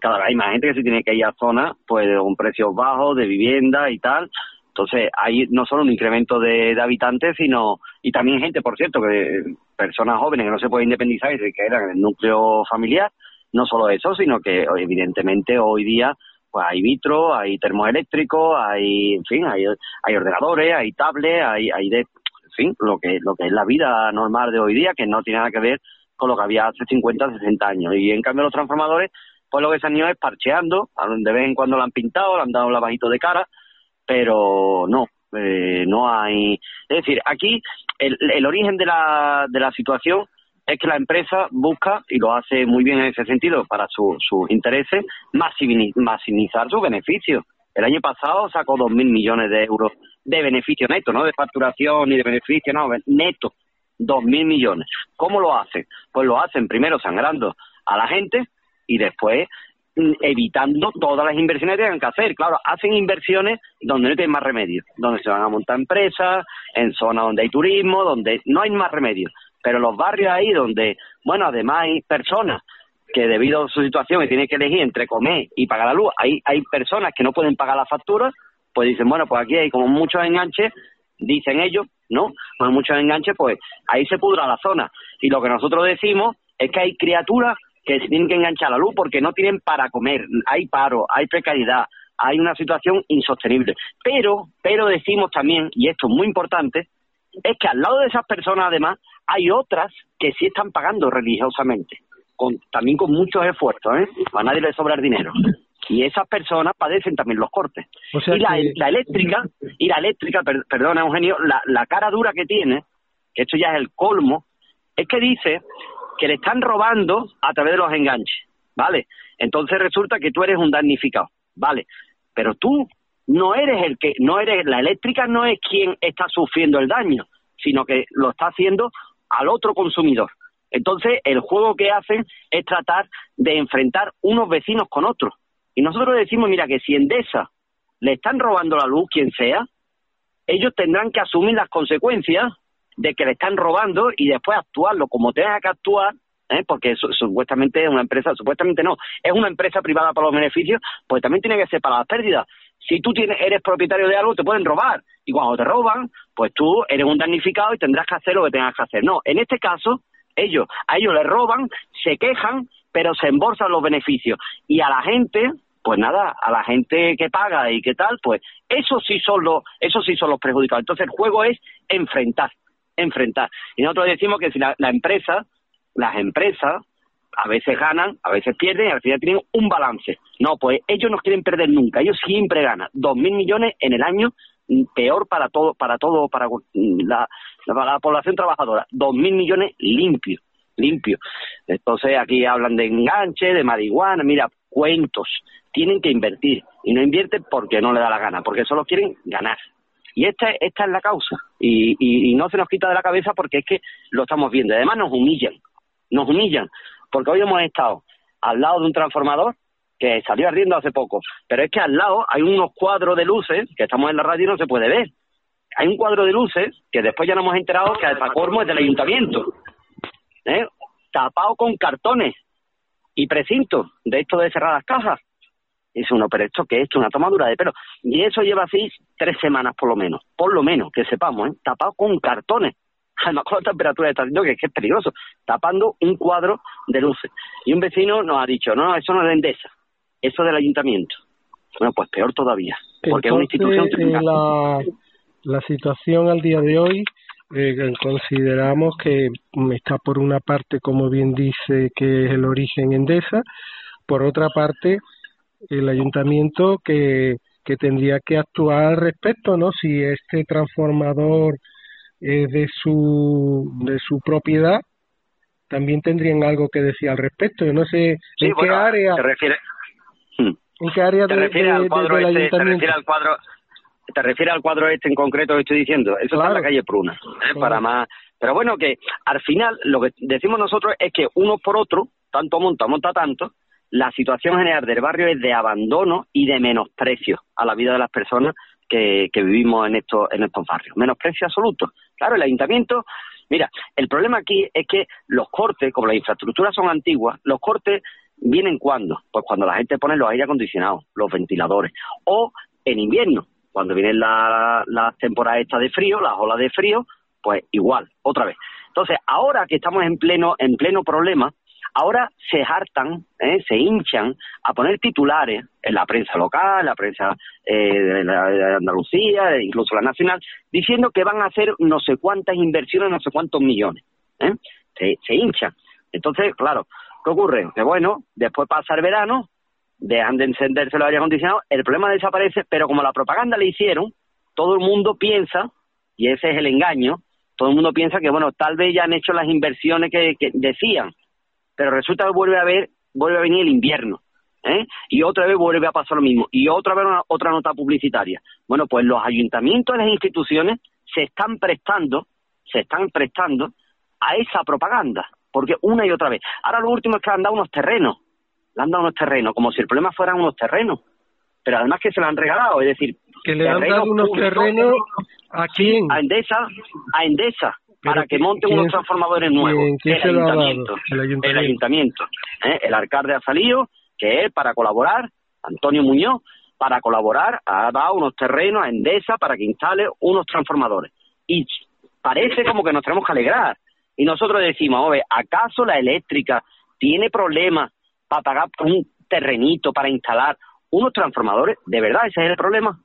cada vez hay más gente que se tiene que ir a zonas pues con precios bajos de vivienda y tal. Entonces, hay no solo un incremento de, de habitantes, sino, y también gente, por cierto, que personas jóvenes que no se pueden independizar y se quedan en el núcleo familiar, no solo eso, sino que evidentemente hoy día pues hay vitro, hay termoeléctricos, hay, en fin, hay, hay ordenadores, hay tablets, hay, hay de, en fin, lo que, lo que es la vida normal de hoy día, que no tiene nada que ver con lo que había hace 50, 60 años. Y en cambio los transformadores, pues lo que se han ido es parcheando, de vez en cuando lo han pintado, le han dado un lavajito de cara, pero no, eh, no hay... Es decir, aquí el, el origen de la, de la situación es que la empresa busca, y lo hace muy bien en ese sentido, para sus intereses, maximizar sus beneficios. El año pasado sacó 2.000 millones de euros de beneficio neto, no de facturación ni de beneficio, no, neto, 2.000 millones. ¿Cómo lo hacen? Pues lo hacen primero sangrando a la gente y después mm, evitando todas las inversiones que tengan que hacer. Claro, hacen inversiones donde no tienen más remedio, donde se van a montar empresas, en zonas donde hay turismo, donde no hay más remedio. Pero los barrios ahí donde, bueno, además hay personas que debido a su situación y tienen que elegir entre comer y pagar la luz, hay, hay personas que no pueden pagar la factura, pues dicen, bueno, pues aquí hay como muchos enganches, dicen ellos, ¿no? Con muchos enganches, pues ahí se pudra la zona. Y lo que nosotros decimos es que hay criaturas que se tienen que enganchar a la luz porque no tienen para comer, hay paro, hay precariedad, hay una situación insostenible. Pero, pero decimos también, y esto es muy importante, es que al lado de esas personas además hay otras que sí están pagando religiosamente, con, también con muchos esfuerzos, ¿eh? A nadie le sobra el dinero. Y esas personas padecen también los cortes. y la, la, eléctrica, y la eléctrica, perdona Eugenio, la, la cara dura que tiene, que esto ya es el colmo, es que dice que le están robando a través de los enganches, ¿vale? Entonces resulta que tú eres un damnificado, ¿vale? Pero tú no eres el que, no eres, la eléctrica no es quien está sufriendo el daño, sino que lo está haciendo al otro consumidor. Entonces, el juego que hacen es tratar de enfrentar unos vecinos con otros. Y nosotros decimos, mira, que si Endesa le están robando la luz, quien sea, ellos tendrán que asumir las consecuencias de que le están robando y después actuarlo como tenga que actuar, ¿eh? porque supuestamente es una empresa, supuestamente no, es una empresa privada para los beneficios, pues también tiene que ser para las pérdidas. Si tú tienes, eres propietario de algo, te pueden robar. Y cuando te roban, pues tú eres un damnificado y tendrás que hacer lo que tengas que hacer. No, en este caso, ellos, a ellos les roban, se quejan, pero se embolsan los beneficios. Y a la gente, pues nada, a la gente que paga y qué tal, pues eso sí son los, eso sí son los perjudicados. Entonces el juego es enfrentar, enfrentar. Y nosotros decimos que si la, la empresa, las empresas, a veces ganan, a veces pierden y al final tienen un balance. No, pues ellos no quieren perder nunca, ellos siempre ganan. Dos mil millones en el año, mm, peor para todo, para todo, para mm, la, la población trabajadora. Dos mil millones limpios, limpios. Entonces aquí hablan de enganche, de marihuana, mira, cuentos. Tienen que invertir y no invierten porque no le da la gana, porque solo quieren ganar. Y esta, es la causa. Y, no se nos quita de la cabeza porque es que lo estamos viendo. Además nos humillan, nos humillan porque hoy hemos estado al lado de un transformador que salió ardiendo hace poco, pero es que al lado hay unos cuadros de luces, que estamos en la radio y no se puede ver. Hay un cuadro de luces que después ya nos hemos enterado que el Pacormo es del ayuntamiento, ¿eh? tapado con cartones y precintos de esto de cerrar las cajas. Dice uno, pero esto que es una tomadura de pelo. Y eso lleva así tres semanas por lo menos, por lo menos, que sepamos, ¿eh? tapado con cartones [laughs] además con la temperatura de esta que es que es peligroso, tapando un cuadro de luces. Y un vecino nos ha dicho, no, eso no es de Endesa, eso es del ayuntamiento. Bueno, pues peor todavía, porque es una institución eh, la, la situación al día de hoy eh, consideramos que está por una parte, como bien dice, que es el origen Endesa, por otra parte, el ayuntamiento que, que tendría que actuar al respecto, ¿no? Si este transformador es de su de su propiedad también tendrían algo que decir al respecto yo no sé en qué área te refiere hmm. en qué área te de, refiere al cuadro del este, te refiere al cuadro te refiere al cuadro este en concreto que estoy diciendo eso está en la calle Pruna ¿eh? para más pero bueno que al final lo que decimos nosotros es que uno por otro tanto monta monta tanto la situación general del barrio es de abandono y de menosprecio a la vida de las personas que, vivimos en estos, en estos barrios. Menosprecio absoluto. Claro, el ayuntamiento Mira, el problema aquí es que los cortes, como las infraestructuras son antiguas, los cortes vienen cuando? Pues cuando la gente pone los aire acondicionados, los ventiladores, o en invierno, cuando vienen las la temporadas estas de frío, las olas de frío, pues igual, otra vez. Entonces, ahora que estamos en pleno, en pleno problema, ahora se hartan, ¿eh? se hinchan a poner titulares en la prensa local, la prensa eh, de, la, de Andalucía, incluso la nacional, diciendo que van a hacer no sé cuántas inversiones, no sé cuántos millones. ¿eh? Se, se hinchan. Entonces, claro, ¿qué ocurre? Que bueno, después pasa el verano, dejan de encenderse los aire acondicionados, el problema desaparece, pero como la propaganda le hicieron, todo el mundo piensa, y ese es el engaño, todo el mundo piensa que, bueno, tal vez ya han hecho las inversiones que decían, pero resulta que vuelve a ver, vuelve a venir el invierno. ¿eh? Y otra vez vuelve a pasar lo mismo. Y otra vez una, otra nota publicitaria. Bueno, pues los ayuntamientos y las instituciones se están prestando, se están prestando a esa propaganda, porque una y otra vez. Ahora lo último es que han dado unos terrenos, le han dado unos terrenos, como si el problema fueran unos terrenos, pero además que se lo han regalado, es decir, que le han dado unos terrenos a quién? A Endesa, a Endesa, para que monten unos transformadores nuevos. ¿quién, el, ayuntamiento, El ayuntamiento. el ayuntamiento. ¿eh? El alcalde ha salido, que él, para colaborar, Antonio Muñoz, para colaborar, ha dado unos terrenos a Endesa para que instale unos transformadores. Y parece como que nos tenemos que alegrar. Y nosotros decimos, oye, ¿acaso la eléctrica tiene problemas para pagar un terrenito para instalar unos transformadores? ¿De verdad ese es el problema?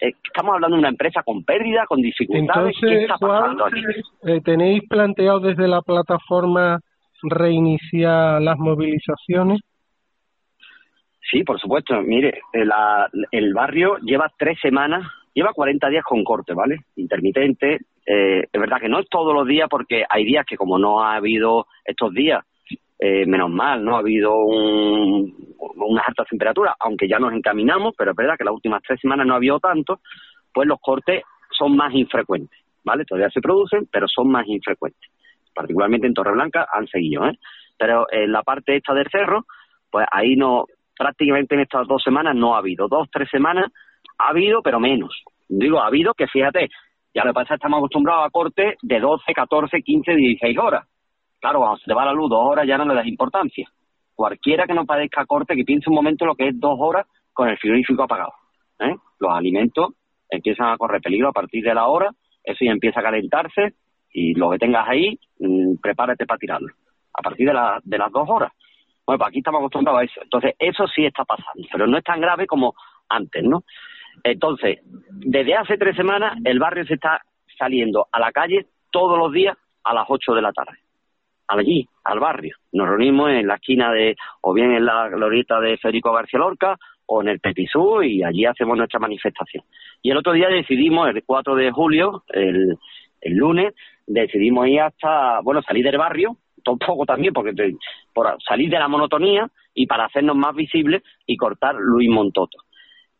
Eh, estamos hablando de una empresa con pérdida, con dificultades. ¿Qué Entonces, está pasando aquí? eh, ¿tenéis planteado desde la plataforma reiniciar las movilizaciones? Sí, por supuesto. Mire, eh, la- el barrio lleva tres semanas, lleva 40 días con corte, ¿vale? Intermitente. Eh, es verdad que no es todos los días porque hay días que como no ha habido estos días, eh, menos mal, no ha habido un, unas altas temperaturas, aunque ya nos encaminamos, pero es verdad que las últimas tres semanas no ha habido tanto, pues los cortes son más infrecuentes, ¿vale? Todavía se producen, pero son más infrecuentes. Particularmente en Torreblanca han seguido, ¿eh? Pero en la parte esta del cerro, pues ahí no, prácticamente en estas dos semanas no ha habido. Dos, tres semanas ha habido, pero menos. Digo, ha habido que fíjate, ya lo que pasa estamos acostumbrados a cortes de 12, 14, 15, 16 horas. Claro, cuando se te va la luz dos horas ya no le das importancia. Cualquiera que no padezca corte, que piense un momento lo que es dos horas con el frigorífico apagado. ¿eh? Los alimentos empiezan a correr peligro a partir de la hora, eso ya empieza a calentarse y lo que tengas ahí, mm, prepárate para tirarlo. A partir de, la- de las dos horas. Bueno, pues aquí estamos acostumbrados a eso. Entonces, eso sí está pasando, pero no es tan grave como antes, ¿no? Entonces, desde hace tres semanas, el barrio se está saliendo a la calle todos los días a las ocho de la tarde. Allí, al barrio. Nos reunimos en la esquina de, o bien en la glorieta de Federico García Lorca, o en el Pepisú, y allí hacemos nuestra manifestación. Y el otro día decidimos, el 4 de julio, el, lunes, decidimos ir hasta, bueno, salir del barrio, un poco también, porque por salir de la monotonía y para hacernos más visibles y cortar Luis Montoto.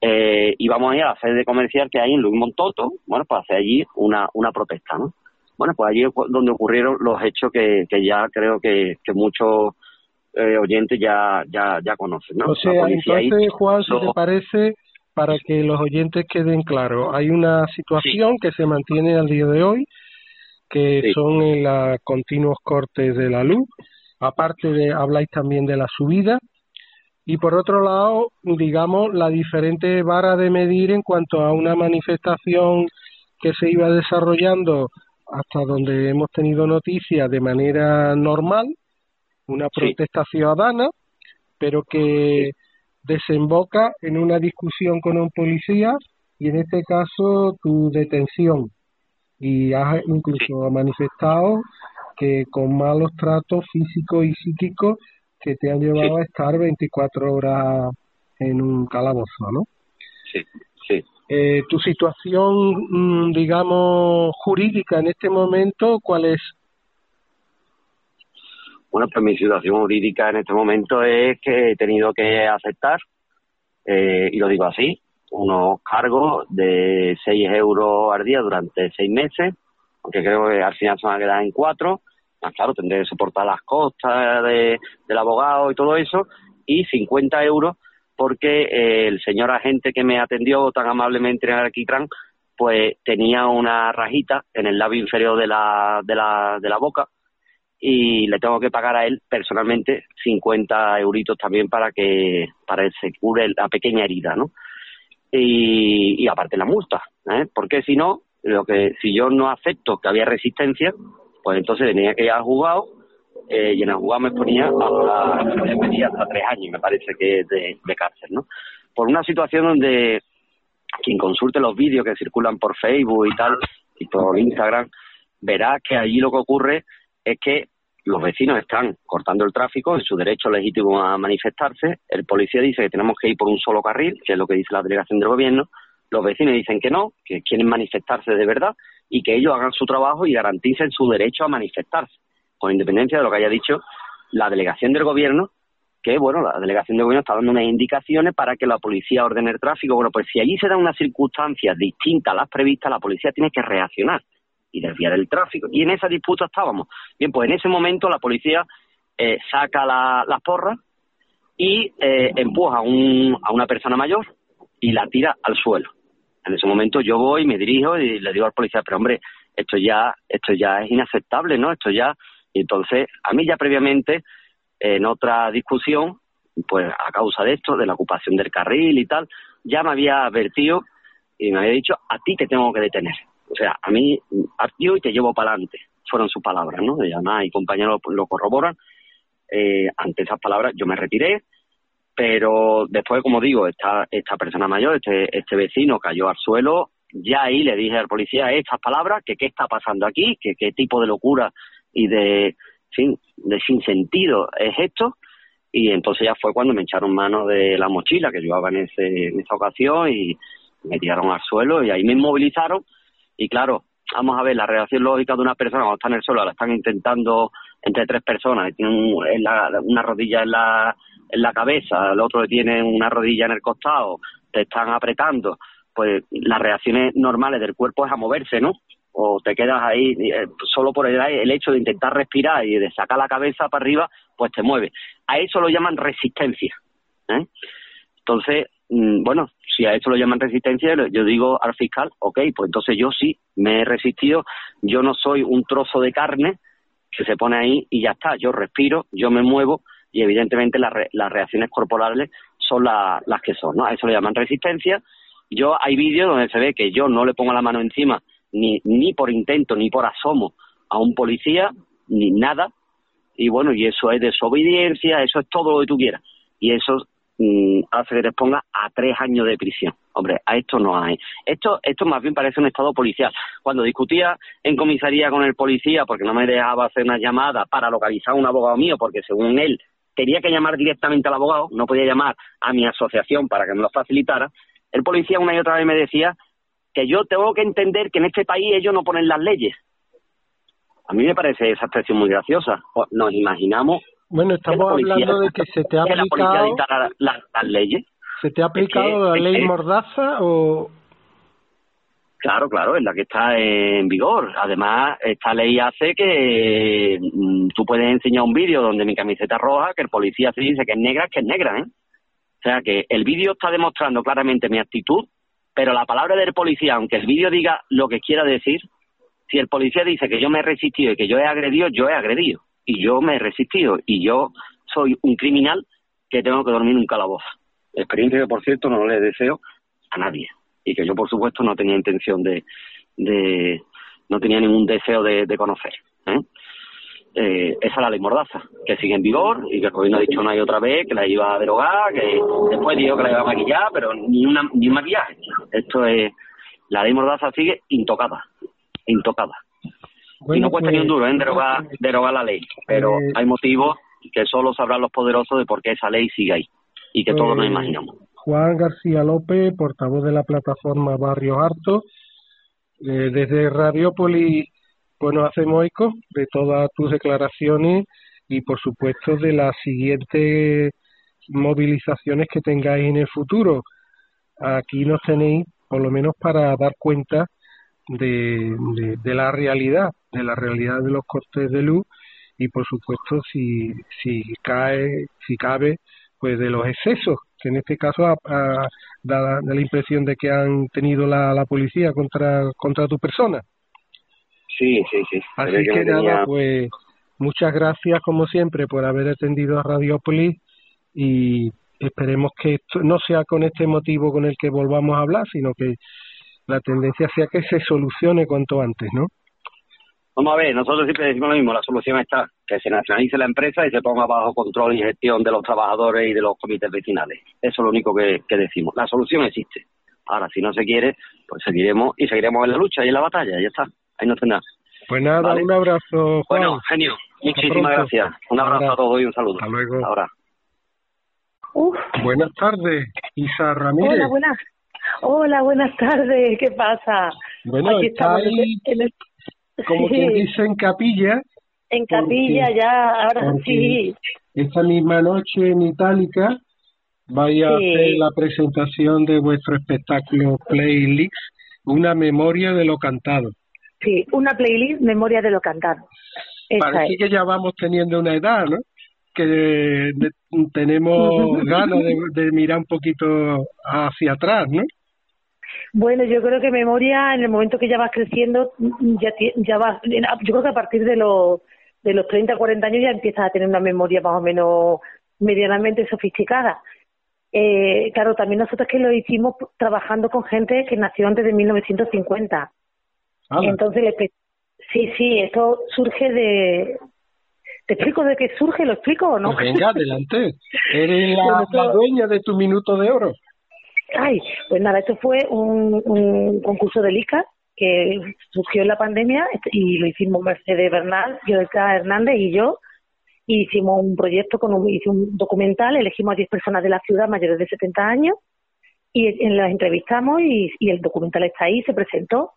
Eh, y vamos a ir a la sede comercial que hay en Luis Montoto, bueno, para hacer allí una, una protesta, ¿no? Bueno, pues allí es donde ocurrieron los hechos que, que ya creo que, que muchos eh, oyentes ya, ya, ya conocen, ¿no? O sea, entonces, Juan, si lo- te parece, para que los oyentes queden claros, hay una situación que se mantiene al día de hoy, que son en los continuos cortes de la luz, aparte de, habláis también de la subida, y por otro lado, digamos, la diferente vara de medir en cuanto a una manifestación que se iba desarrollando hasta donde hemos tenido noticias de manera normal, una protesta ciudadana, pero que desemboca en una discusión con un policía y en este caso tu detención. Y has incluso manifestado que con malos tratos físicos y psíquicos que te han llevado a estar 24 horas en un calabozo, ¿no? Sí, sí. Eh, tu situación, mm, digamos, jurídica en este momento, ¿cuál es? Bueno, pues mi situación jurídica en este momento es que he tenido que aceptar, eh, y lo digo así, unos cargos de 6 euros al día durante seis meses, aunque creo que al final se van a quedar en cuatro. Más claro, tendré que soportar las costas de, del abogado y todo eso, y 50 euros porque eh, el señor agente que me atendió tan amablemente en el Alquitrán pues tenía una rajita en el labio inferior de la, de la, de la boca y le tengo que pagar a él personalmente 50 euritos también para que para que se cure la pequeña herida, ¿no? Y, aparte la multa, ¿eh? Porque si no, lo que si yo no acepto que había resistencia, pues entonces tenía que ir al juzgado eh, y en juzgado me ponía hasta, me hasta tres años, me parece que de, de cárcel, ¿no? Por una situación donde quien consulte los vídeos que circulan por Facebook y tal, y por Instagram, verá que allí lo que ocurre es que los vecinos están cortando el tráfico en su derecho legítimo a manifestarse, el policía dice que tenemos que ir por un solo carril, que es lo que dice la delegación del gobierno, los vecinos dicen que no, que quieren manifestarse de verdad y que ellos hagan su trabajo y garanticen su derecho a manifestarse, con independencia de lo que haya dicho la delegación del gobierno, que bueno, la delegación del gobierno está dando unas indicaciones para que la policía ordene el tráfico. Bueno, pues si allí se dan unas circunstancias distintas a las previstas, la policía tiene que reaccionar y desviar el tráfico. Y en esa disputa estábamos. Bien, pues en ese momento la policía eh, saca la, las porras y eh, empuja a, un, a una persona mayor y la tira al suelo. En ese momento yo voy, me dirijo y le digo al policía, pero hombre, esto ya, esto ya es inaceptable, ¿no? Esto ya, y entonces, a mí ya previamente, en otra discusión, pues a causa de esto, de la ocupación del carril y tal, ya me había advertido y me había dicho, a ti te tengo que detener. O sea, a mí, partió y te llevo para adelante. Fueron sus palabras, ¿no? Y además, y compañeros lo corroboran. Eh, ante esas palabras yo me retiré, pero después, como digo, esta, esta persona mayor, este, este vecino cayó al suelo, ya ahí le dije al policía estas palabras, que qué está pasando aquí, que qué tipo de locura y de, fin, de sinsentido es esto, y entonces ya fue cuando me echaron mano de la mochila que llevaba en, ese, en esa ocasión y me tiraron al suelo y ahí me inmovilizaron y claro, vamos a ver, la reacción lógica de una persona cuando está en el suelo, la están intentando entre tres personas, tiene una rodilla en la, en la cabeza, el otro tiene una rodilla en el costado, te están apretando, pues las reacciones normales del cuerpo es a moverse, ¿no? O te quedas ahí eh, solo por el, el hecho de intentar respirar y de sacar la cabeza para arriba, pues te mueve. A eso lo llaman resistencia. ¿eh? Entonces, mm, bueno, si a eso lo llaman resistencia, yo digo al fiscal, ok, pues entonces yo sí me he resistido, yo no soy un trozo de carne que se pone ahí y ya está, yo respiro, yo me muevo y evidentemente las, las reacciones corporales son las que son, ¿no? A eso le llaman resistencia. Yo hay vídeos donde se ve que yo no le pongo la mano encima ni, ni por intento ni por asomo a un policía, ni nada, y bueno, y eso es desobediencia, eso es todo lo que tú quieras. Y eso Mm, hace que te ponga a tres años de prisión. Hombre, a esto no hay. Esto, esto más bien parece un estado policial. Cuando discutía en comisaría con el policía, porque no me dejaba hacer una llamada para localizar a un abogado mío, porque según él tenía que llamar directamente al abogado, no podía llamar a mi asociación para que me lo facilitara, el policía una y otra vez me decía que yo tengo que entender que en este país ellos no ponen las leyes. A mí me parece esa expresión muy graciosa. Nos imaginamos bueno, estamos hablando de que se te ha aplicado... las leyes. ¿Se te ha aplicado la ley Mordaza o...? Claro, claro, es la que está en vigor. Además, esta ley hace que mm, tú puedes enseñar un vídeo donde mi camiseta es roja, que el policía se dice que es negra, que es negra, ¿eh? O sea, que el vídeo está demostrando claramente mi actitud, pero la palabra del policía, aunque el vídeo diga lo que quiera decir, si el policía dice que yo me he resistido y que yo he agredido, yo he agredido y yo me he resistido y yo soy un criminal que tengo que dormir en un calabozo. Experiencia que, por cierto, no le deseo a nadie y que yo, por supuesto, no tenía intención de, de no tenía ningún deseo de, conocer. ¿eh? Eh, esa es la ley Mordaza, que sigue en vigor y que el gobierno ha dicho una y otra vez que la iba a derogar, que después dijo que la iba a maquillar, pero ni, una, ni un maquillaje. Esto es, la ley Mordaza sigue intocada, intocada y no cuesta ni un pues, duro en ¿eh? derogar, derogar la ley, pero eh, hay motivos que solo sabrán los poderosos de por qué esa ley sigue ahí y que todos nos pues, imaginamos. Juan García López, portavoz de la plataforma Barrio Harto, eh, desde Radiópolis, bueno, hacemos eco de todas tus declaraciones y por supuesto de las siguientes movilizaciones que tengáis en el futuro. Aquí nos tenéis, por lo menos para dar cuenta de, la realidad, de la realidad de los costes de luz y por supuesto si, si cae, si cabe, pues de los excesos, que en este caso da, la- da la impresión de que han tenido la, la policía contra, contra tu persona. Sí, sí, sí. Así que que no tenía- nada, pues muchas gracias como siempre por haber atendido a Radiopolis y esperemos que esto no sea con este motivo con el que volvamos a hablar, sino que la tendencia sea que se solucione cuanto antes, ¿no? Vamos a ver, nosotros siempre decimos lo mismo, la solución está, que se nacionalice la empresa y se ponga bajo control y gestión de los trabajadores y de los comités vecinales. Eso es lo único que, que decimos. La solución existe. Ahora, si no se quiere, pues seguiremos y seguiremos en la lucha y en la batalla, ya está. Ahí no tendrá. Pues nada, Vale. un abrazo, Juan. Bueno, genio, muchísimas gracias. Un abrazo Ahora. a todos y un saludo. Hasta luego. Ahora. Buenas tardes, Isa Ramírez. Hola, buenas. Hola, buenas tardes. ¿Qué pasa? Bueno, Aquí está estamos ahí, en el- como sí, quien dice, en capilla, en capilla ya, ahora porque sí. esta misma noche en Itálica vaya a Sí. hacer la presentación de vuestro espectáculo Playlist, una memoria de lo cantado. Sí, una playlist Memoria de lo cantado. Parece es. que ya vamos teniendo una edad, ¿no? Que de- tenemos [laughs] ganas de, de mirar un poquito hacia atrás, ¿no? Bueno, yo creo que memoria, en el momento que ya vas creciendo, ya, ya vas, yo creo que a partir de los, de los 30, 40 años ya empiezas a tener una memoria más o menos medianamente sofisticada. Eh, claro, también nosotros que lo hicimos trabajando con gente que nació antes de 1950. Ala. Entonces, le sí, sí, esto surge de... ¿Te explico de qué surge? ¿Lo explico o no? Pues venga, [laughs] adelante. Eres la, Bueno, la todo- dueña de tu minuto de oro. Ay, pues nada, esto fue un, un concurso de LICA que surgió en la pandemia y lo hicimos Mercedes Bernal, Yolka Hernández y yo. Y hicimos un proyecto, con un, hice un documental, elegimos a 10 personas de la ciudad mayores de 70 años y en- las entrevistamos y, y el documental está ahí, se presentó.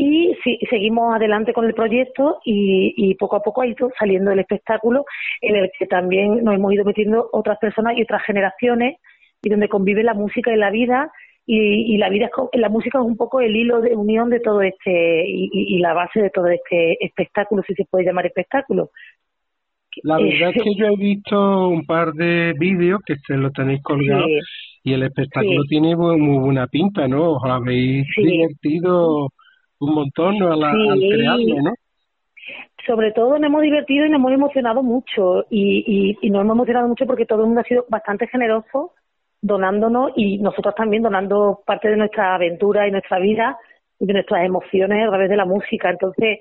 Y sí, seguimos adelante con el proyecto y, y poco a poco ha ido saliendo el espectáculo en el que también nos hemos ido metiendo otras personas y otras generaciones y donde convive la música y la vida y, y la vida es la música es un poco el hilo de unión de todo este y, la base de todo este espectáculo si se puede llamar espectáculo La Eh, verdad es que yo he visto un par de vídeos que se lo tenéis colgado Sí. y el espectáculo Sí. tiene muy buena pinta, ¿no? Os habéis Sí. divertido un montón ¿no? al, al Sí. crearlo, ¿no? sobre todo nos hemos divertido y nos hemos emocionado mucho y, y, y nos hemos emocionado mucho porque todo el mundo ha sido bastante generoso donándonos y nosotros también donando parte de nuestra aventura y nuestra vida y de nuestras emociones a través de la música. Entonces,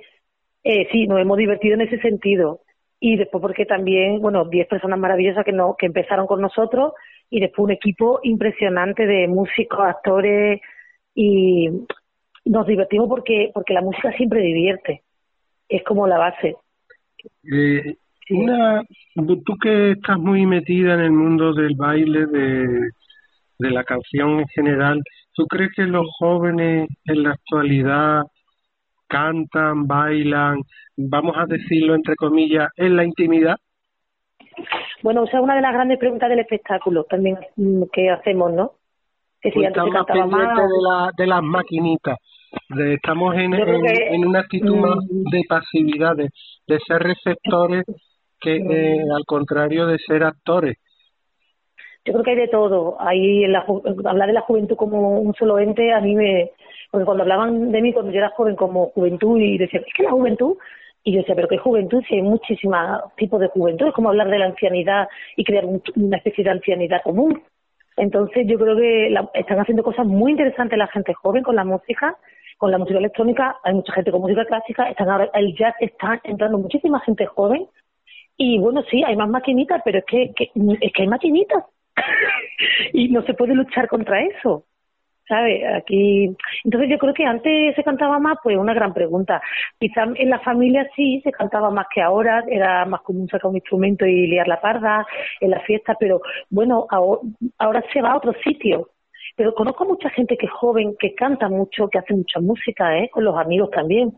eh, sí, nos hemos divertido en ese sentido. Y después porque también, bueno, 10 personas maravillosas que, no, que empezaron con nosotros y después un equipo impresionante de músicos, actores y nos divertimos porque, porque la música siempre divierte. Es como la base. Eh, una, tú que estás muy metida en el mundo del baile, de, de la canción en general, ¿tú crees que los jóvenes en la actualidad cantan, bailan, vamos a decirlo entre comillas, en la intimidad? Bueno, esa es una de las grandes preguntas del espectáculo también mm, que hacemos, ¿no? Que si Pues antes se cantaba más. de, la, de las maquinitas. De- estamos en, Yo creo en, que- en una actitud mm. más de pasividad, de, de ser receptores, que eh, al contrario de ser actores. Yo creo que hay de todo. Hay en la, hablar de la juventud como un solo ente, a mí me. Porque cuando hablaban de mí cuando yo era joven como juventud y decían, es que la juventud. Y yo decía, pero ¿qué juventud? Si hay muchísimos tipos de juventud. Es como hablar de la ancianidad y crear un- una especie de ancianidad común. Entonces yo creo que la- están haciendo cosas muy interesantes la gente joven con la música, con la música electrónica, hay mucha gente con música clásica, están ahora, el jazz está entrando muchísima gente joven. Y bueno, sí, hay más maquinitas, pero es que, que- es que hay maquinitas. [laughs] Y no se puede luchar contra eso. ¿Sabe? Aquí. Entonces yo creo que antes se cantaba más, pues una gran pregunta. Quizá en la familia sí se cantaba más que ahora, era más común sacar un instrumento y liar la parda en la fiesta, pero bueno, ahora, ahora se va a otro sitio. Pero conozco mucha gente que es joven, que canta mucho, que hace mucha música, ¿eh? Con los amigos también.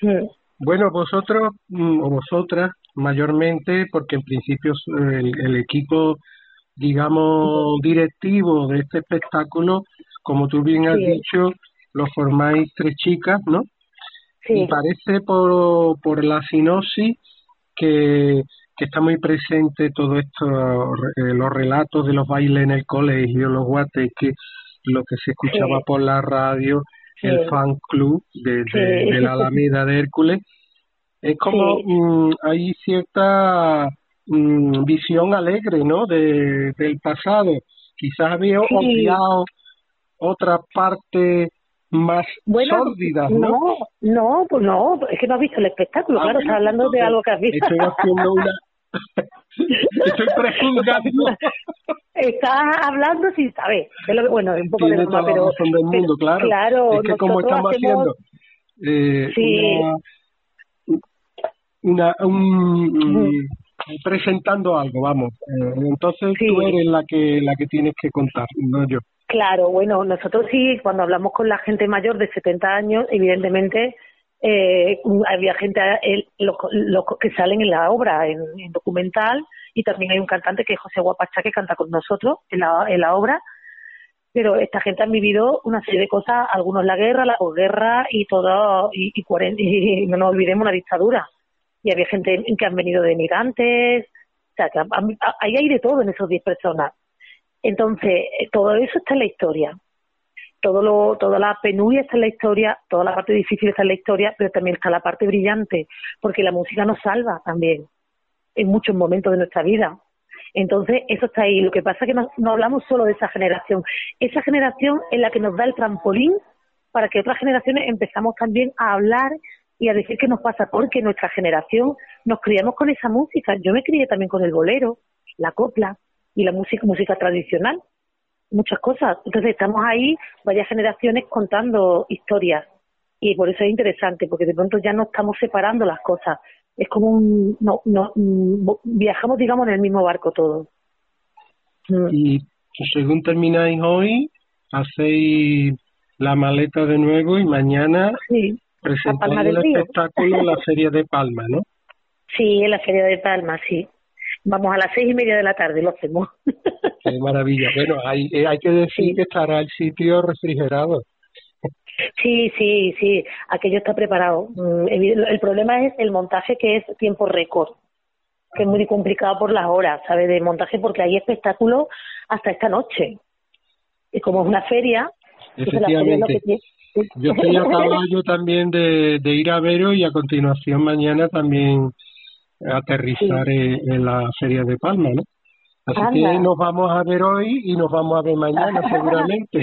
Mm. Bueno, vosotros mm, o vosotras mayormente, porque en principio el, el equipo, digamos, directivo de este espectáculo, como tú bien has Sí. dicho, lo formáis tres chicas, ¿no? Sí. Y parece por, por la sinopsis que, que está muy presente todo esto, eh, los relatos de los bailes en el colegio, los guateques, lo que se escuchaba Sí. por la radio, el fan club de, de, Sí. de la Alameda de Hércules. Es como Sí. mm, hay cierta mm, visión alegre, ¿no? De, del pasado. Quizás había olvidado otra parte más Bueno, sórdida, ¿no? no, no, pues no, es que no has visto el espectáculo, Ah, claro, bueno, estás hablando de algo que has visto. Estoy haciendo una... [laughs] Estoy prejuzgando. Estás hablando sin saber, es lo que- bueno, es un poco de Tiene la pero, del mundo, pero- claro. claro, es que como estamos hacemos- haciendo eh, Sí. una, una un, presentando algo, vamos. Eh, entonces tú eres la que la que tienes que contar, no yo. Claro, bueno, nosotros sí, cuando hablamos con la gente mayor de 70 años, evidentemente eh, había gente el- los, que salen en la obra, en, en documental, y también hay un cantante que es José Guapacha que canta con nosotros en la, en la obra. Pero esta gente han vivido una serie de cosas, algunos la guerra, la posguerra y todo, y, y, cuaren- y no nos olvidemos una dictadura. Y había gente que han venido de migrantes, o sea, que han- ahí hay de todo en esos 10 personas. Entonces, eh, todo eso está en la historia. Todo lo, toda la penuria está en la historia, toda la parte difícil está en la historia, pero también está la parte brillante, porque la música nos salva también en muchos momentos de nuestra vida. Entonces, eso está ahí. Lo que pasa es que no, no hablamos solo de esa generación. Esa generación es la que nos da el trampolín para que otras generaciones empezamos también a hablar y a decir qué nos pasa, porque nuestra generación nos criamos con esa música. Yo me crié también con el bolero, la copla y la música, música tradicional, muchas cosas. Entonces estamos ahí, varias generaciones contando historias y por eso es interesante, porque de pronto ya no estamos separando las cosas. Es como un, no, no, mm, viajamos, digamos, en el mismo barco todos. Mm. Y según termináis hoy, hacéis la maleta de nuevo y mañana presentáis el espectáculo en la Feria de Palma, ¿no? Sí, en la Feria de Palma, sí. Vamos a las seis y media de la tarde, lo hacemos. Qué [laughs] maravilla. Bueno, hay, eh, hay que decir que estará el sitio refrigerado. Sí, sí, sí, aquello está preparado. Mm, El problema es el montaje que es tiempo récord, que es muy complicado por las horas, ¿sabes? De montaje porque hay espectáculos hasta esta noche. Y como es una feria, es que Efectivamente. Yo estoy a [laughs] caballo también de, de ir a veros y a continuación mañana también aterrizar en, en la Feria de Palma, ¿no? Así que nos vamos a ver hoy y nos vamos a ver mañana [laughs] seguramente.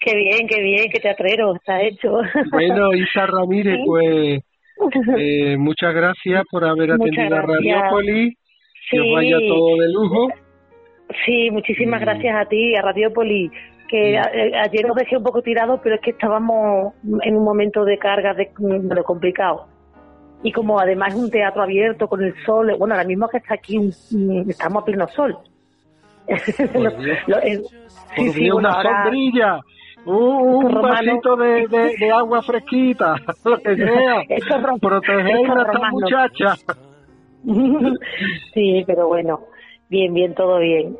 Qué bien, qué bien, qué teatrero está hecho. Bueno, Isa Ramírez, Sí. pues [laughs] eh, muchas gracias por haber atendido a gracias. Radiópolis. Que os Sí. vaya todo de lujo. Sí, muchísimas gracias a ti, a Radiópolis, que a- eh, ayer nos dejé un poco tirados, pero es que estábamos en un momento de carga de, de lo complicado. Y como además es un teatro abierto con el sol, bueno, ahora mismo que está aquí, un- estamos a pleno sol. [laughs] Lo- lo- eh, sí, sí, una sombrilla, un, vasito de, de, de agua fresquita, [laughs] lo que sea. [laughs] Estos rom- Proteger a esta muchacha. sí, pero bueno, bien, bien, todo bien.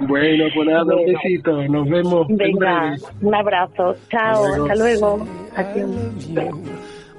Bueno, pues nada, un besito. Nos vemos en Venga, breve. un abrazo. Chao, Luego. hasta luego. Adiós.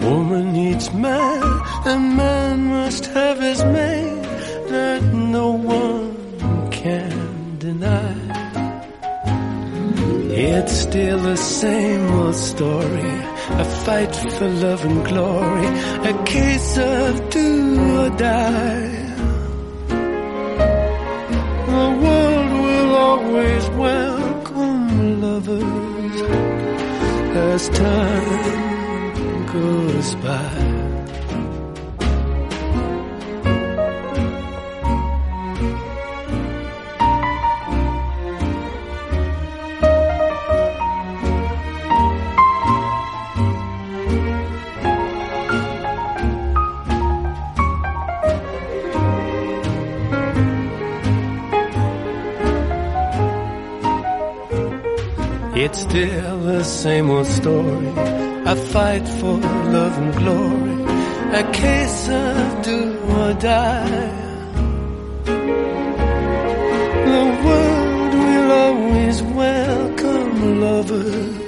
Woman needs man, and man must have his mate that no one can deny. It's still the same old story, a fight for love and glory, a case of do or die. The world will always welcome lovers as time goes by. It's still the same old story I fight for love and glory. A case of do or die. The world will always welcome lovers